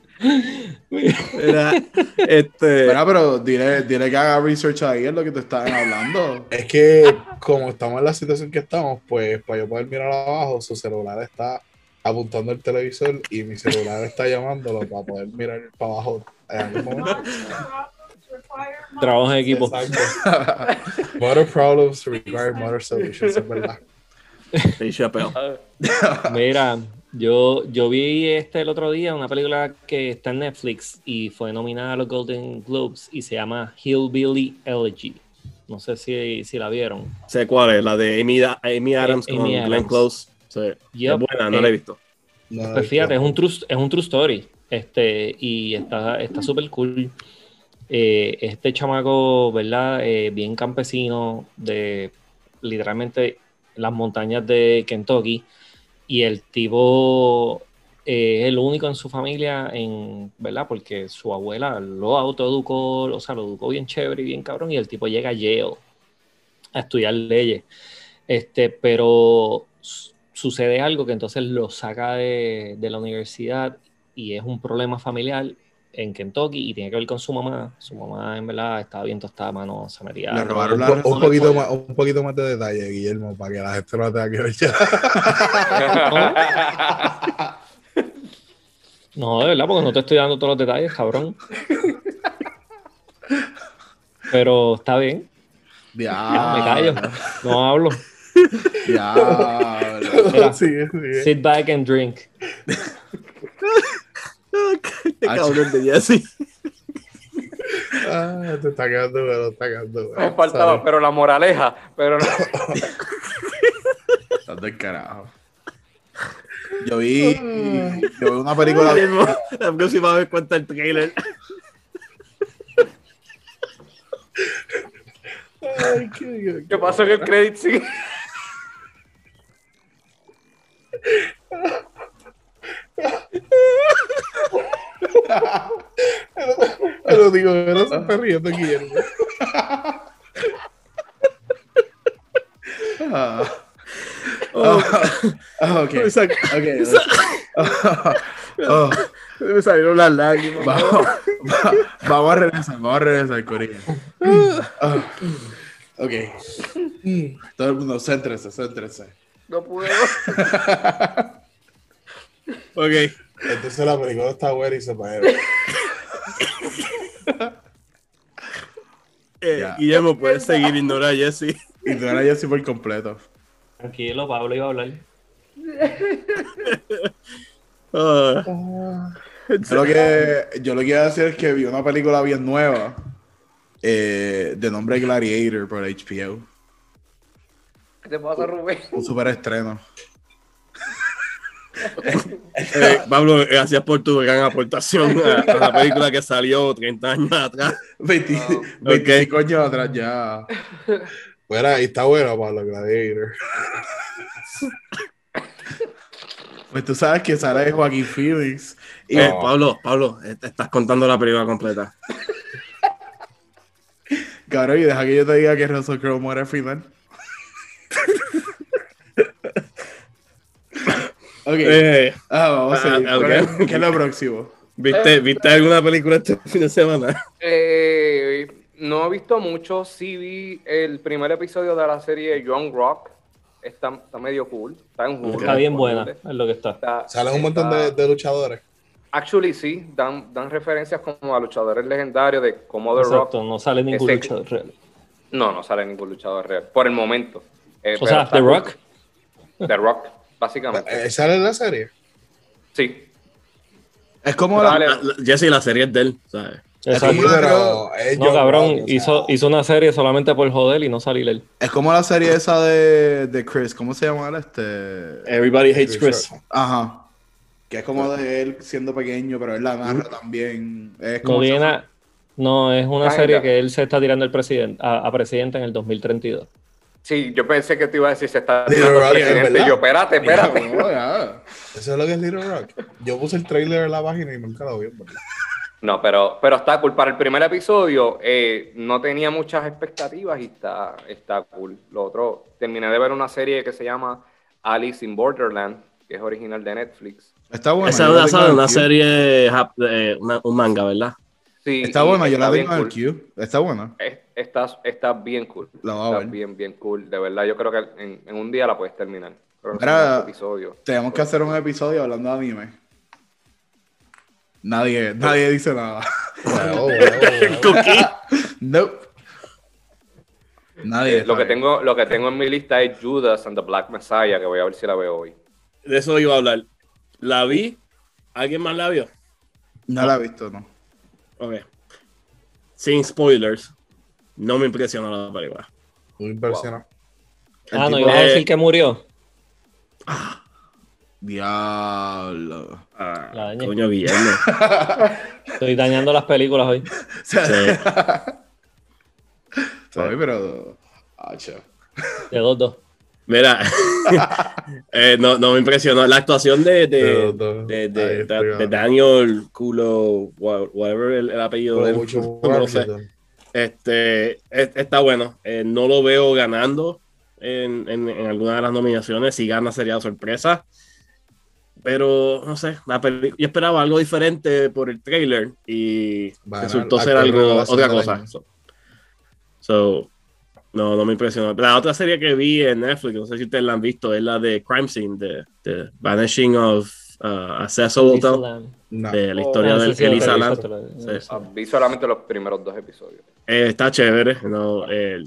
Mira, este... Mira, pero dile, dile que haga research ahí en lo que te estaban hablando. Es que como estamos en la situación que estamos, pues para yo poder mirar abajo, su celular está apuntando el televisor y mi celular está llamándolo para poder mirar para abajo en algún momento. Trabajo en equipo. motor problems require motor solutions, es verdad. *laughs* *laughs* Mira, yo, yo vi este el otro día, una película que está en Netflix y fue nominada a los Golden Globes y se llama Hillbilly Elegy. No sé si, si la vieron. Sé cuál es, la de Amy, Amy Adams con Glenn Close. es buena, no la he visto. pues fíjate, es un, true, es un true story. Este, y está súper está cool. Eh, este chamaco, ¿verdad? Eh, bien campesino, de literalmente las montañas de Kentucky y el tipo eh, es el único en su familia, en, ¿verdad? Porque su abuela lo autoeducó, o sea, lo educó bien chévere y bien cabrón, y el tipo llega a Yale a estudiar leyes. Este, pero sucede algo que entonces lo saca de, de la universidad y es un problema familiar en Kentucky y tiene que ver con su mamá. Su mamá, en verdad, estaba bien tostada, mano, se metía. Le robaron un, un, poquito más, un poquito más de detalle, Guillermo, para que la gente no tenga que ver *laughs* ya. ¿No? de verdad, porque no te estoy dando todos los detalles, cabrón. Pero está bien. Ya. Me callo. No hablo. Ya. *laughs* Sit back and drink. *laughs* Este cabrón de Jesse. *laughs* Ah, te está quedando, pero está quedando. Me faltaba, pero la moraleja, pero no. *laughs* Estás del carajo. Yo vi, yo vi una película. La próxima vez cuenta el trailer. Ay, qué, ¿Qué pasó en el credit Lo digo, no se está riendo Guillermo. Ah. Oh. Oh, ok. *laughs* okay. Oh. Me salieron las lágrimas. Vamos, vamos a regresar, vamos a regresar, Corina. Oh. Ok. Todo el mundo, céntrese, céntrese. No puedo. *laughs* ok. Entonces la película está buena y se paga. Eh, Guillermo, puedes seguir ignorar a Jesse. Ignorar a Jesse por completo. Tranquilo, Pablo iba a hablar. Ah. Yo lo que yo lo que iba a decir es que vi una película bien nueva eh, de nombre Gladiator por HBO. ¿Qué te pasa, Rubén? Un super estreno. Eh, Pablo, gracias por tu gran aportación a, a la película que salió 30 años atrás. 20, No. 25 años atrás ya. Bueno, y está bueno para los Gladiator. Pues tú sabes que sale Joaquín Phoenix. Y Eh, Pablo, Pablo, eh, te estás contando la película completa. cabrón, y deja que yo te diga que Russell Crowe muere al final. Ok. Eh, Ah, vamos a seguir. ah, ok. ¿Cuál es- ¿Qué es lo próximo? ¿viste, ¿Viste alguna película este *laughs* fin de semana? Eh, no he visto mucho. Sí vi el primer episodio de la serie Young Rock. Está, está medio cool. Está en Hulu. Está bien buena, es lo que está. Está- Salen un montón de, está- de luchadores. Actually, sí. Dan, dan referencias como a luchadores legendarios de como The Rock. Exacto, no sale ningún Ese- luchador real. No, no sale ningún luchador real. Por el momento. Eh, O sea, The cool. Rock. The Rock, básicamente. Eh, ¿Sale en la serie? Sí. Es como la. La- Jesse, la serie es de él, No, cabrón, Rock, o sea, hizo, hizo una serie solamente por joder y no salir él. es como la serie esa de, de Chris. ¿Cómo se llama él? Este. Everybody hates Chris. Ajá. Que es como de él siendo pequeño, pero él la narra también. Es como No, nada- no, es una serie que él se está tirando el presidente, a, a presidente en el 2032. Sí, yo pensé que te iba a decir se está Little Rock, presidente. ¿verdad? Y yo, espérate, espérate. Ya. Eso es lo que es Little Rock. Yo puse el trailer en la página y nunca lo vi. verdad. No, pero, pero está cool. Para el primer episodio eh, no tenía muchas expectativas y está, está cool. Lo otro, terminé de ver una serie que se llama Alice in Borderland, que es original de Netflix. Está buena. Esa es una, serie, eh, una- un manga, ¿verdad? Sí, Está buena, yo la tengo en el queue. Está buena. Está, está bien cool. La voy a está ver. bien, bien cool. De verdad, yo creo que en, en un día la puedes terminar. Mira, episodios. Tenemos que hacer un episodio hablando de anime. Nadie, nadie dice nada. *laughs* Nope. Nadie. Eh, lo, que tengo, lo que tengo en mi lista es Judas and the Black Messiah, que voy a ver si la veo hoy. De eso iba a hablar. La vi. ¿Alguien más la vio? No la he visto, no. Ok. Sin spoilers. No me impresionó la película. Muy impresionante. El ah, no, ibas a decir que murió. Diablo. Ah, La dañé. coño, Guillermo. *laughs* Estoy dañando las películas hoy. *laughs* Sí. Sorry, pero. Acho. De dos, dos. Mira, *laughs* eh, no, no me impresionó. La actuación de, de, no, de, de- ah. Daniel Culo, wha- whatever el, el apellido de él, Mucho no lo sé. Este, es- está bueno. Eh, no lo veo ganando en, en, en alguna de las nominaciones. Si gana sería sorpresa. Pero no sé, la yo esperaba algo diferente por el trailer y resultó ser algo otra cosa. So, so, no, no me impresionó. La otra serie que vi en Netflix, no sé si ustedes la han visto, es la de Crime Scene, de, de Vanishing of uh, Hotel, No. de la historia Ah, de sí, Elisa Lam. Sí. Ah, vi solamente los primeros dos episodios. Eh, está chévere. No, eh,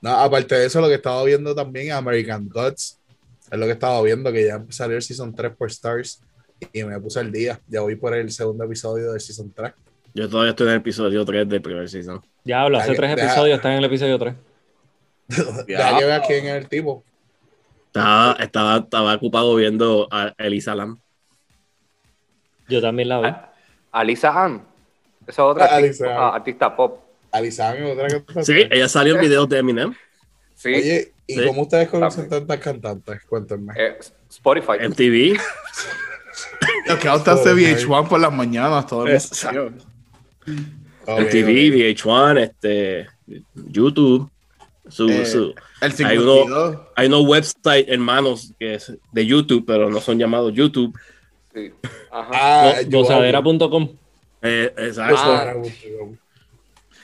No, aparte de eso, lo que estaba viendo también es American Gods. Es lo que estaba viendo, que ya salió el Season 3 por Stars y me puse al día. Ya voy por el segundo episodio del Season 3. yo todavía estoy en el episodio 3 del primer season. Ya hablo, hace tres deja- episodios, está en el episodio 3. *laughs* ya que veas quién es el tipo. Estaba, estaba, estaba ocupado viendo a Elisa Lam. Yo también la vi. Alisa Ann. Esa otra Ah, artista, Alisa Ann. ah, artista pop. Alisán otra cantante. Sí, ella salió en videos de Eminem. Sí. Oye, ¿y Sí. cómo ustedes conocen También. tantas cantantes? Cuéntenme. Eh, Spotify. MTV. *laughs* Lo que ahora hace VH1 por las mañanas, todo el MTV, ok. VH1, este, YouTube. Su, Eh, su- El Hay 52. hay unos websites hermanos que es de YouTube, pero no son llamados YouTube. Sí. Ajá. Ah, yo- Gozadera.com. Eh, exacto. Ah.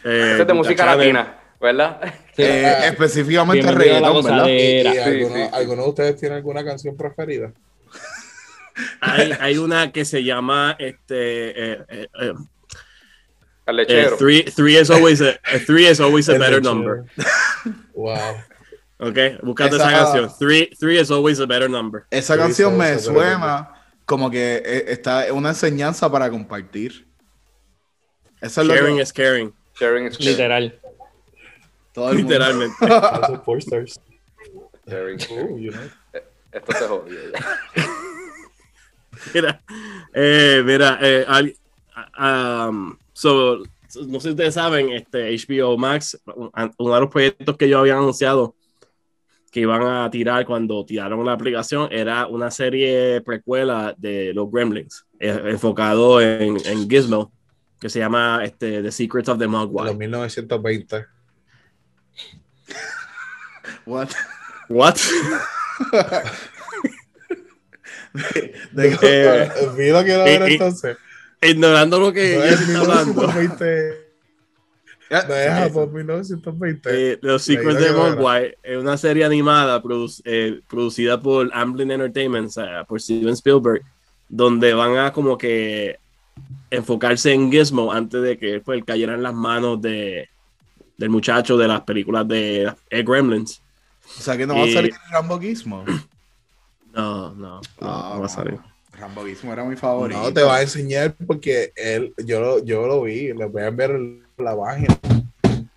Eh, es de música Channel. latina, ¿verdad? Eh, Ah. específicamente reggaetón, ¿verdad? ¿Y, y gozadera. Sí, alguno, sí, sí. alguno de ustedes tiene alguna canción preferida? *laughs* Hay, hay una que se llama este, eh, eh, eh, El eh, lechero. three, three is always a, a three is always a El better lechero. number. *laughs* Wow. Ok, buscando esa, Esa- canción. Three, three is always a better number. Esa canción me suena como que eh, está una enseñanza para compartir. Eso es lo Sharing que is caring. Sharing is caring. Literal. todo el Literalmente. *laughs* Four stars. Sharing you know. Esto se jodió ya. *laughs* Mira, eh, mira, eh, al- um, so, no sé si ustedes saben, este HBO Max, un- uno de los proyectos que yo había anunciado que iban a tirar cuando tiraron la aplicación era una serie precuela de los Gremlins, eh, enfocado en, en Gizmo, que se llama este, The Secrets of the En los Mogwai. 1920. What? What? *laughs* De- Eh, Vi lo quiero ver y- y- entonces. ignorando lo que No yo es estoy hablando. 1920. No es Japón, 1920. Eh, Los Secrets de. Mogwai es una serie animada produ- eh, producida por Amblin Entertainment, o sea, por Steven Spielberg, donde van a como que enfocarse en Gizmo antes de que pues, cayera en las manos de, del muchacho de las películas de eh, Gremlins. O sea que no va a salir Rambo Gizmo. *clears throat* No, no, no, Ah, no va a salir. Rambo Gizmo era mi favorito. No, te va a enseñar porque él, yo lo, yo lo vi, les voy a enviar la página.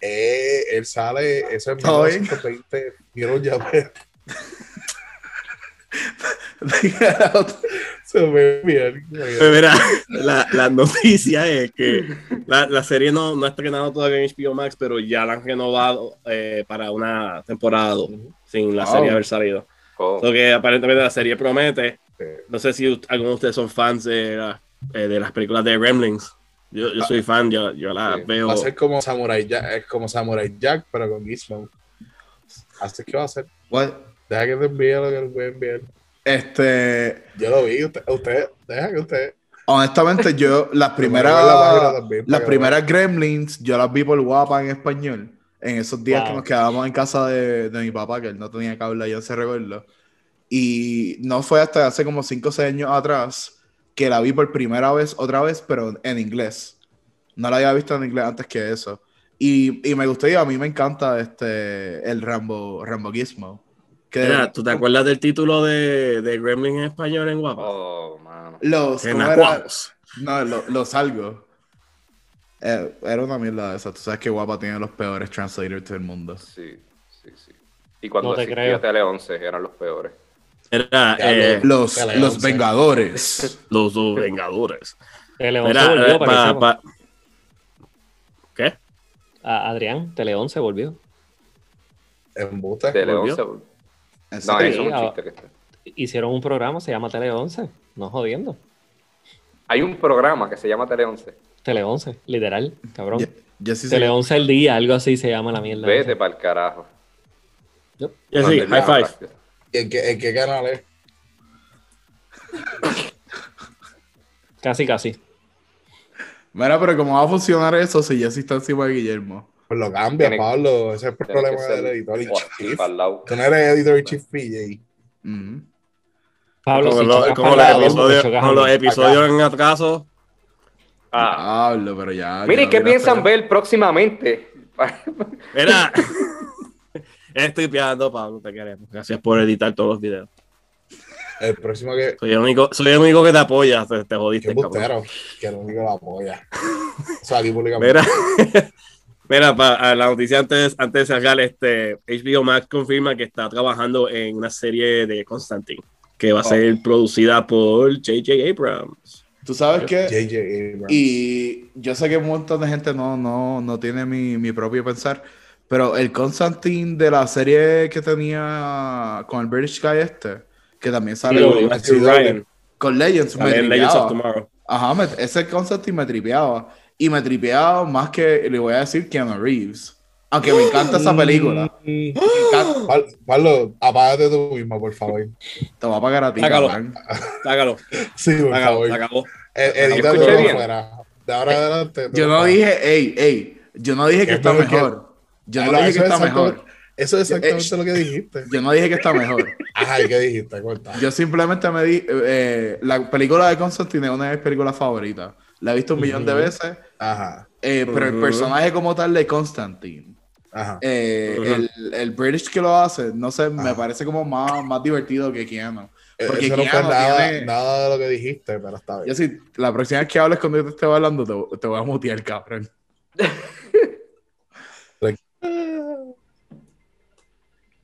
Eh, él sale, eso es Está bien. 1920. Vieron ya ver. *laughs* Se ve bien. Pero mira, la, la noticia es que la, la serie no, no ha estrenado todavía en HBO Max, pero ya la han renovado eh, para una temporada dos, sin la serie haber salido. Oh. Lo que aparentemente la serie promete. No sé si algunos de ustedes son fans de, la- eh, de las películas de Gremlins. Yo, yo soy fan, yo, yo la Sí. veo. Va a ser como Samurai Jack, es como Samurai Jack, pero con Gizmo. Así que va a ser. What? Deja que te envíe lo que les voy a enviar. Este, Yo lo vi, usted, usted deja que usted. honestamente, yo *laughs* las la primeras, también, las Gremlins, yo las vi por guapa en español. En esos días Wow. que nos quedábamos en casa de, de mi papá, que él no tenía cable, yo se recuerdo. Y no fue hasta hace como 5 o 6 años atrás que la vi por primera vez, otra vez, pero en inglés. No la había visto en inglés antes que eso. Y, y me gustó y a mí me encanta este, el Rambo, Rambo Gizmo. Que Mira, ¿Tú te acuerdas del título de, de Gremlins en español en Guapa? Oh, mano. Los. No, lo- los algo. Eh, era una mierda de esa. Tú sabes que Guapa tiene los peores translators del mundo. Sí, sí, sí. Y cuando No te existía creo. Tele 11 eran los peores. Era eh, Los, los. Vengadores. *laughs* los dos Vengadores. Tele 11 Mira, volvió, eh, para pa- pa- ¿Qué? A- Adrián, Tele 11 volvió. Embuste. Tele ¿Volvió? 11. ¿En No, eso es un ah. chiste que está. Hicieron un programa, se llama Tele 11. No jodiendo. Hay un programa que se llama Tele 11. Tele 11, literal, cabrón. Yo sí. Tele 11 al día, algo así se llama la mierda. Vete para el carajo. Ya sí, high five. ¿Y ¿En qué, en qué canal es? Casi, casi. Mira, pero ¿cómo va a funcionar eso si ya sí está encima de Guillermo? Pues lo cambia, Tiene- Pablo. Ese es el problema del editor y chief. para el lado. Tú no eres editor y chief PJ. Ujú. Pablo, Como, si los- chocas como para los el lado, episodios, chocas a como los mí. episodios en atraso. Ah. Hablo, pero ya. Mire, ya ¿qué mira, piensan ver próximamente? Mira, *laughs* estoy piando, Pablo, te queremos. Gracias por editar todos los videos. El próximo que. Soy el único, soy el único que te apoya, te, te Qué jodiste, bustero. Que el único que apoya. O sea, aquí públicamente. Mira, *laughs* mira para la noticia antes, antes de cerrar, este, HBO Max confirma que está trabajando en una serie de Constantine, que va a ser producida por J.J. Abrams. Tú sabes que. Y yo sé que un montón de gente no, no, no tiene mi, mi, propio pensar. Pero el Constantine de la serie que tenía con el British Guy este, que también sale con, Legends, me Legends of Tomorrow. Ajá, ese Constantine me tripeaba. Y me tripeaba más que, le voy a decir, Keanu Reeves. Aunque me encanta esa película. *gasps* Pablo, apágate tú mismo, por favor. Te va a pagar a ti. Sácalo. Sácalo. *laughs* Sí, por favor. Se acabó. Edítalo de ahora adelante. Yo no dije, ey, ey. Yo no dije que está mejor. Yo no dije que está mejor. Eso es exactamente lo que dijiste. Yo no dije que está mejor. *laughs* Ajá, ¿y qué dijiste? Corta. Yo simplemente me di. Eh, la película de Constantine es una de mis películas favoritas. La he visto un millón de veces. Ajá. Eh, pero el personaje como tal de Constantine eh, el, el, British que lo hace, no sé, me parece como más, más divertido que Keanu. Eh, Porque Eso no fue nada, nada, de lo que dijiste, pero está bien. Yo sí, la próxima vez que hables cuando yo te esté hablando, te, te voy a mutear, cabrón. *laughs*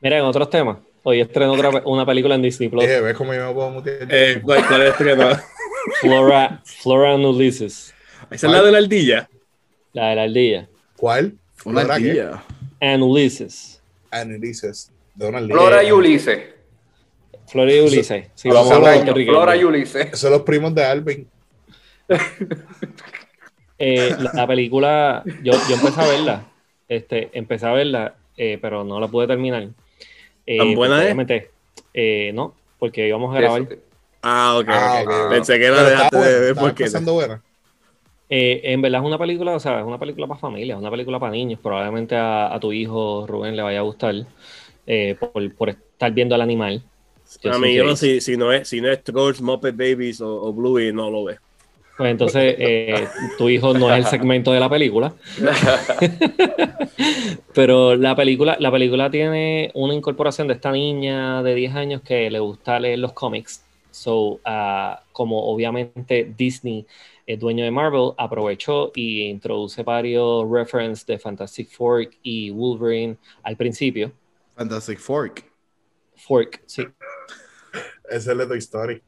Mira, en otros temas. Hoy estrenó otra, una película en Disney Plus. ¿Ves cómo yo me puedo mutear? Eh, ¿cuál, ¿Cuál estreno? Flora, Flora and Ulysses. ¿Esa es la de la aldilla? La de la aldilla. ¿Cuál? Una ardilla. And Ulysses. And Ulysses. De una Flora y Ulises. Flora y Ulises. Sí, vamos a Flora y Ulises. Son los primos de Alvin. *laughs* Eh, la, película, yo, yo, empecé a verla. Este, empecé a verla, eh, pero no la pude terminar. Eh, ¿Tan buena es? Eh, no, porque íbamos a grabar. Ah, ok. Ah, okay. Pensé que la dejaste de ver porque. buena. Eh, en verdad es una película, o sea, es una película para familia, es una película para niños. Probablemente a, tu hijo Rubén le vaya a gustar eh, por, estar viendo al animal. a mí, yo, si, si, no es, si no es Trolls, Muppet Babies o, Bluey, no lo ve. Pues entonces, eh, tu hijo no es el segmento de la película. *laughs* Pero la película, la película tiene una incorporación de esta niña de 10 años que le gusta leer los cómics. So, uh, como obviamente Disney el dueño de Marvel, aprovechó y introduce varios references de Fantastic Four y Wolverine al principio. Fantastic Fork. Fork, sí. Ese es el de Toy Story.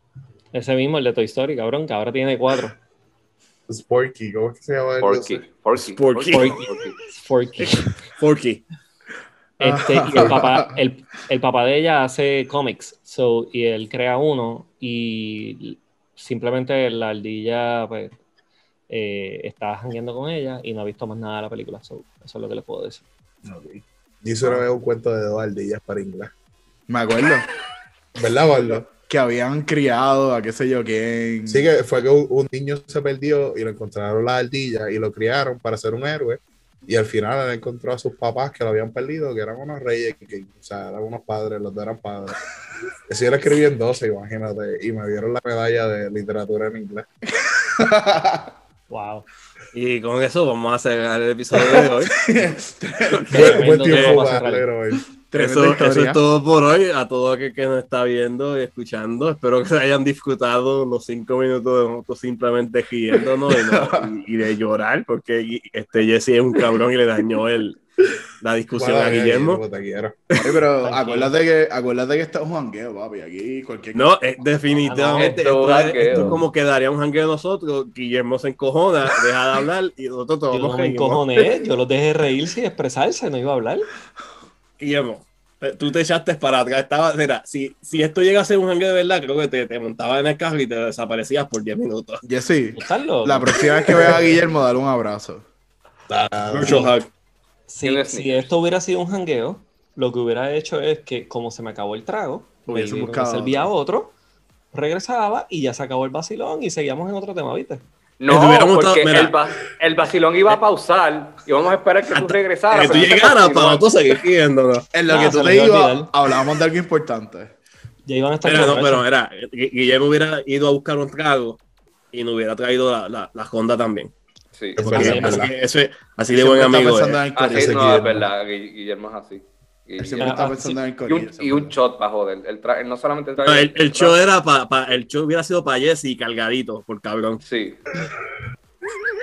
Ese mismo, el de Toy Story, cabrón, que ahora tiene cuatro. Sporky, ¿cómo es que se llama? Forky. Forky. Forky. Forky. Forky. Este, y el papá, el, el, papá de ella hace cómics, so, y él crea uno y simplemente la ardilla pues, eh, está jangueando con ella y no ha visto más nada de la película. eso es lo que le puedo decir. Okay. Yo solo veo un cuento de dos ardillas para inglés. Me acuerdo. ¿Verdad, Pablo? Que habían criado a qué sé yo quién. Sí, que fue que un, niño se perdió y lo encontraron las ardillas y lo criaron para ser un héroe. Y al final él encontró a sus papás que lo habían perdido, que eran unos reyes, que, o sea, eran unos padres, los dos eran padres. *laughs* Si yo lo escribí en 12, imagínate, y me dieron la medalla de literatura en inglés. wow. Y con eso vamos a cerrar el episodio de hoy. *laughs* buen, tiempo para hoy. Eso, eso, es todo por hoy. A todo aquel que nos está viendo y escuchando, espero que se hayan disfrutado los cinco minutos de nosotros simplemente riéndonos y, de llorar, porque este Jesse es un cabrón y le dañó el, la discusión a Guillermo. pero *laughs* acuérdate que, acuérdate que esto es un jangueo, papi. Aquí cualquier No, es, definitivamente. esto, es, como quedaría un jangueo de nosotros. Guillermo se encojona, deja de hablar y nosotros todos Yo no me encojoné, yo los dejé reírse y expresarse, no iba a hablar. Guillermo, tú te echaste para atrás. Estaba, mira, si, si esto llega a ser un jangueo de verdad, creo que te, te montabas en el carro y te desaparecías por 10 minutos. sí la próxima vez que vea a Guillermo, dale un abrazo. Mucho hug. Si, esto hubiera sido un jangueo, lo que hubiera hecho es que, como se me acabó el trago, me servía otro, regresaba y ya se acabó el vacilón y seguíamos en otro tema, ¿viste? No, porque el, el, vacilón iba a pausar y vamos a esperar que tú regresaras. Que tú llegaras para tú seguir viéndolo. En lo que tú te ibas, hablábamos de algo importante. Ya iban a estar pero, no, pero era, Guillermo hubiera ido a buscar un trago y no hubiera traído la, la, la Honda también. Sí, así, así de buen amigo. Así no, es verdad, Guillermo es así. Y, está pensando en y, un, y un shot bajo del el, el no solamente el el, el, show era pa, pa, el show hubiera sido para Jesse cargadito por cabrón sí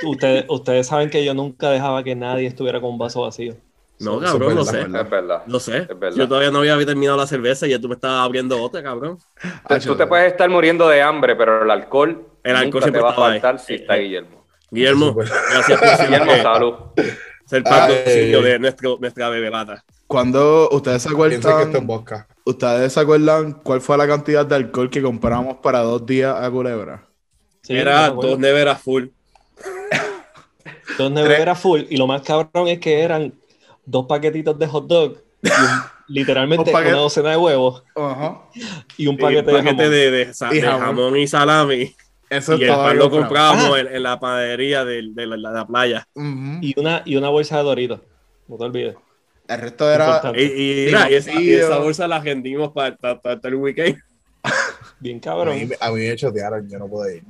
ustedes, ustedes saben que yo nunca dejaba que nadie estuviera con un vaso vacío No, cabrón, lo sé. Es verdad. Lo sé. Es verdad. Yo todavía no había terminado la cerveza y ya tú me estabas abriendo otra, cabrón. Tú- Tú te puedes estar muriendo de hambre, pero el alcohol, El alcohol nunca te siempre va a estaba ahí. faltar si está Eh, eh. Guillermo. Guillermo, gracias por *laughs* Guillermo, siempre salud. ser eh. de nuestro, nuestra bebelata. Cuando ustedes se que acuerdan, es vodka. ustedes se acuerdan cuál fue la cantidad de alcohol que compramos para dos días a Culebra. Sí, Era dos neveras full. *laughs* Dos neveras full. Y lo más cabrón es que eran dos paquetitos de hot dog y un- *laughs* literalmente una docena de huevos Ajá. y un Y paquete, un paquete de jamón. de, de sa- Y de jamón. jamón y salami. Eso y el pan lo Ah. en, en la panadería de, la, la playa. Y, una, y una bolsa de doritos. No te olvides. El resto era. Y, y, mira, y esa, y Pimoncillo. esa bolsa la vendimos para el weekend. *laughs* Bien A cabrón. mí, a mí me chotearon, yo no puedo ir.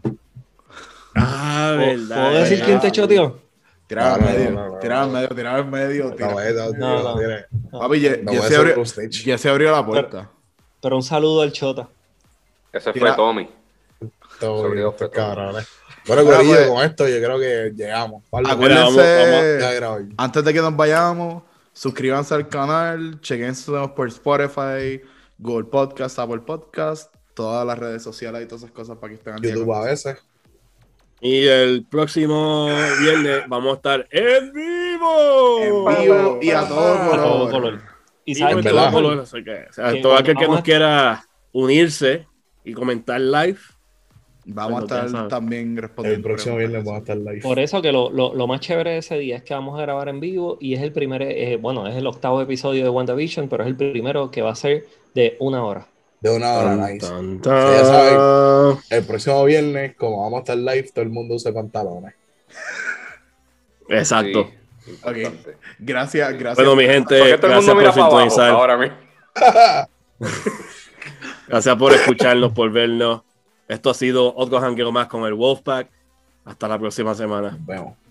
Ah, ¿Puedo- verdad. ¿Puedo decir quién te choteó? Tiraba al medio, tiraba al medio, tiraba al medio. No, Papi, a Jesse hacer abrió, la puerta. Pero un saludo al Chota. Ese Tira- fue Tommy. Todo Sobre estos cabrones. *laughs* Bueno, Ahora, Corillo, pues- con esto yo creo que llegamos. Pablo, Acuérdense, vamos- antes de que nos vayamos, suscríbanse al canal, chequense por Spotify, Google Podcast, Apple Podcast, todas las redes sociales y todas esas cosas para que estén al YouTube con a veces. Y el próximo viernes vamos a estar en vivo. En vivo y a todo A todo color. color. Y todo color, así que, o sea, Que todo aquel que nos quiera unirse y comentar live, Vamos a estar también respondiendo. El próximo viernes vamos a estar live. Por eso que lo, lo- lo más chévere de ese día es que vamos a grabar en vivo y es el primer, eh, bueno, es el octavo episodio de WandaVision, pero es el primero que va a ser de una hora. De una hora, Tan, nice. tan, ya tan. El próximo viernes, como vamos a estar live, todo el mundo usa pantalones. Exacto. Sí. Gracias, gracias. Bueno, mi gente, gracias por sintonizar. ahora mismo. *laughs* Gracias por escucharnos, por vernos. Esto ha sido otro jangueo más con el Wolfpack. Hasta la próxima semana. Nos vemos.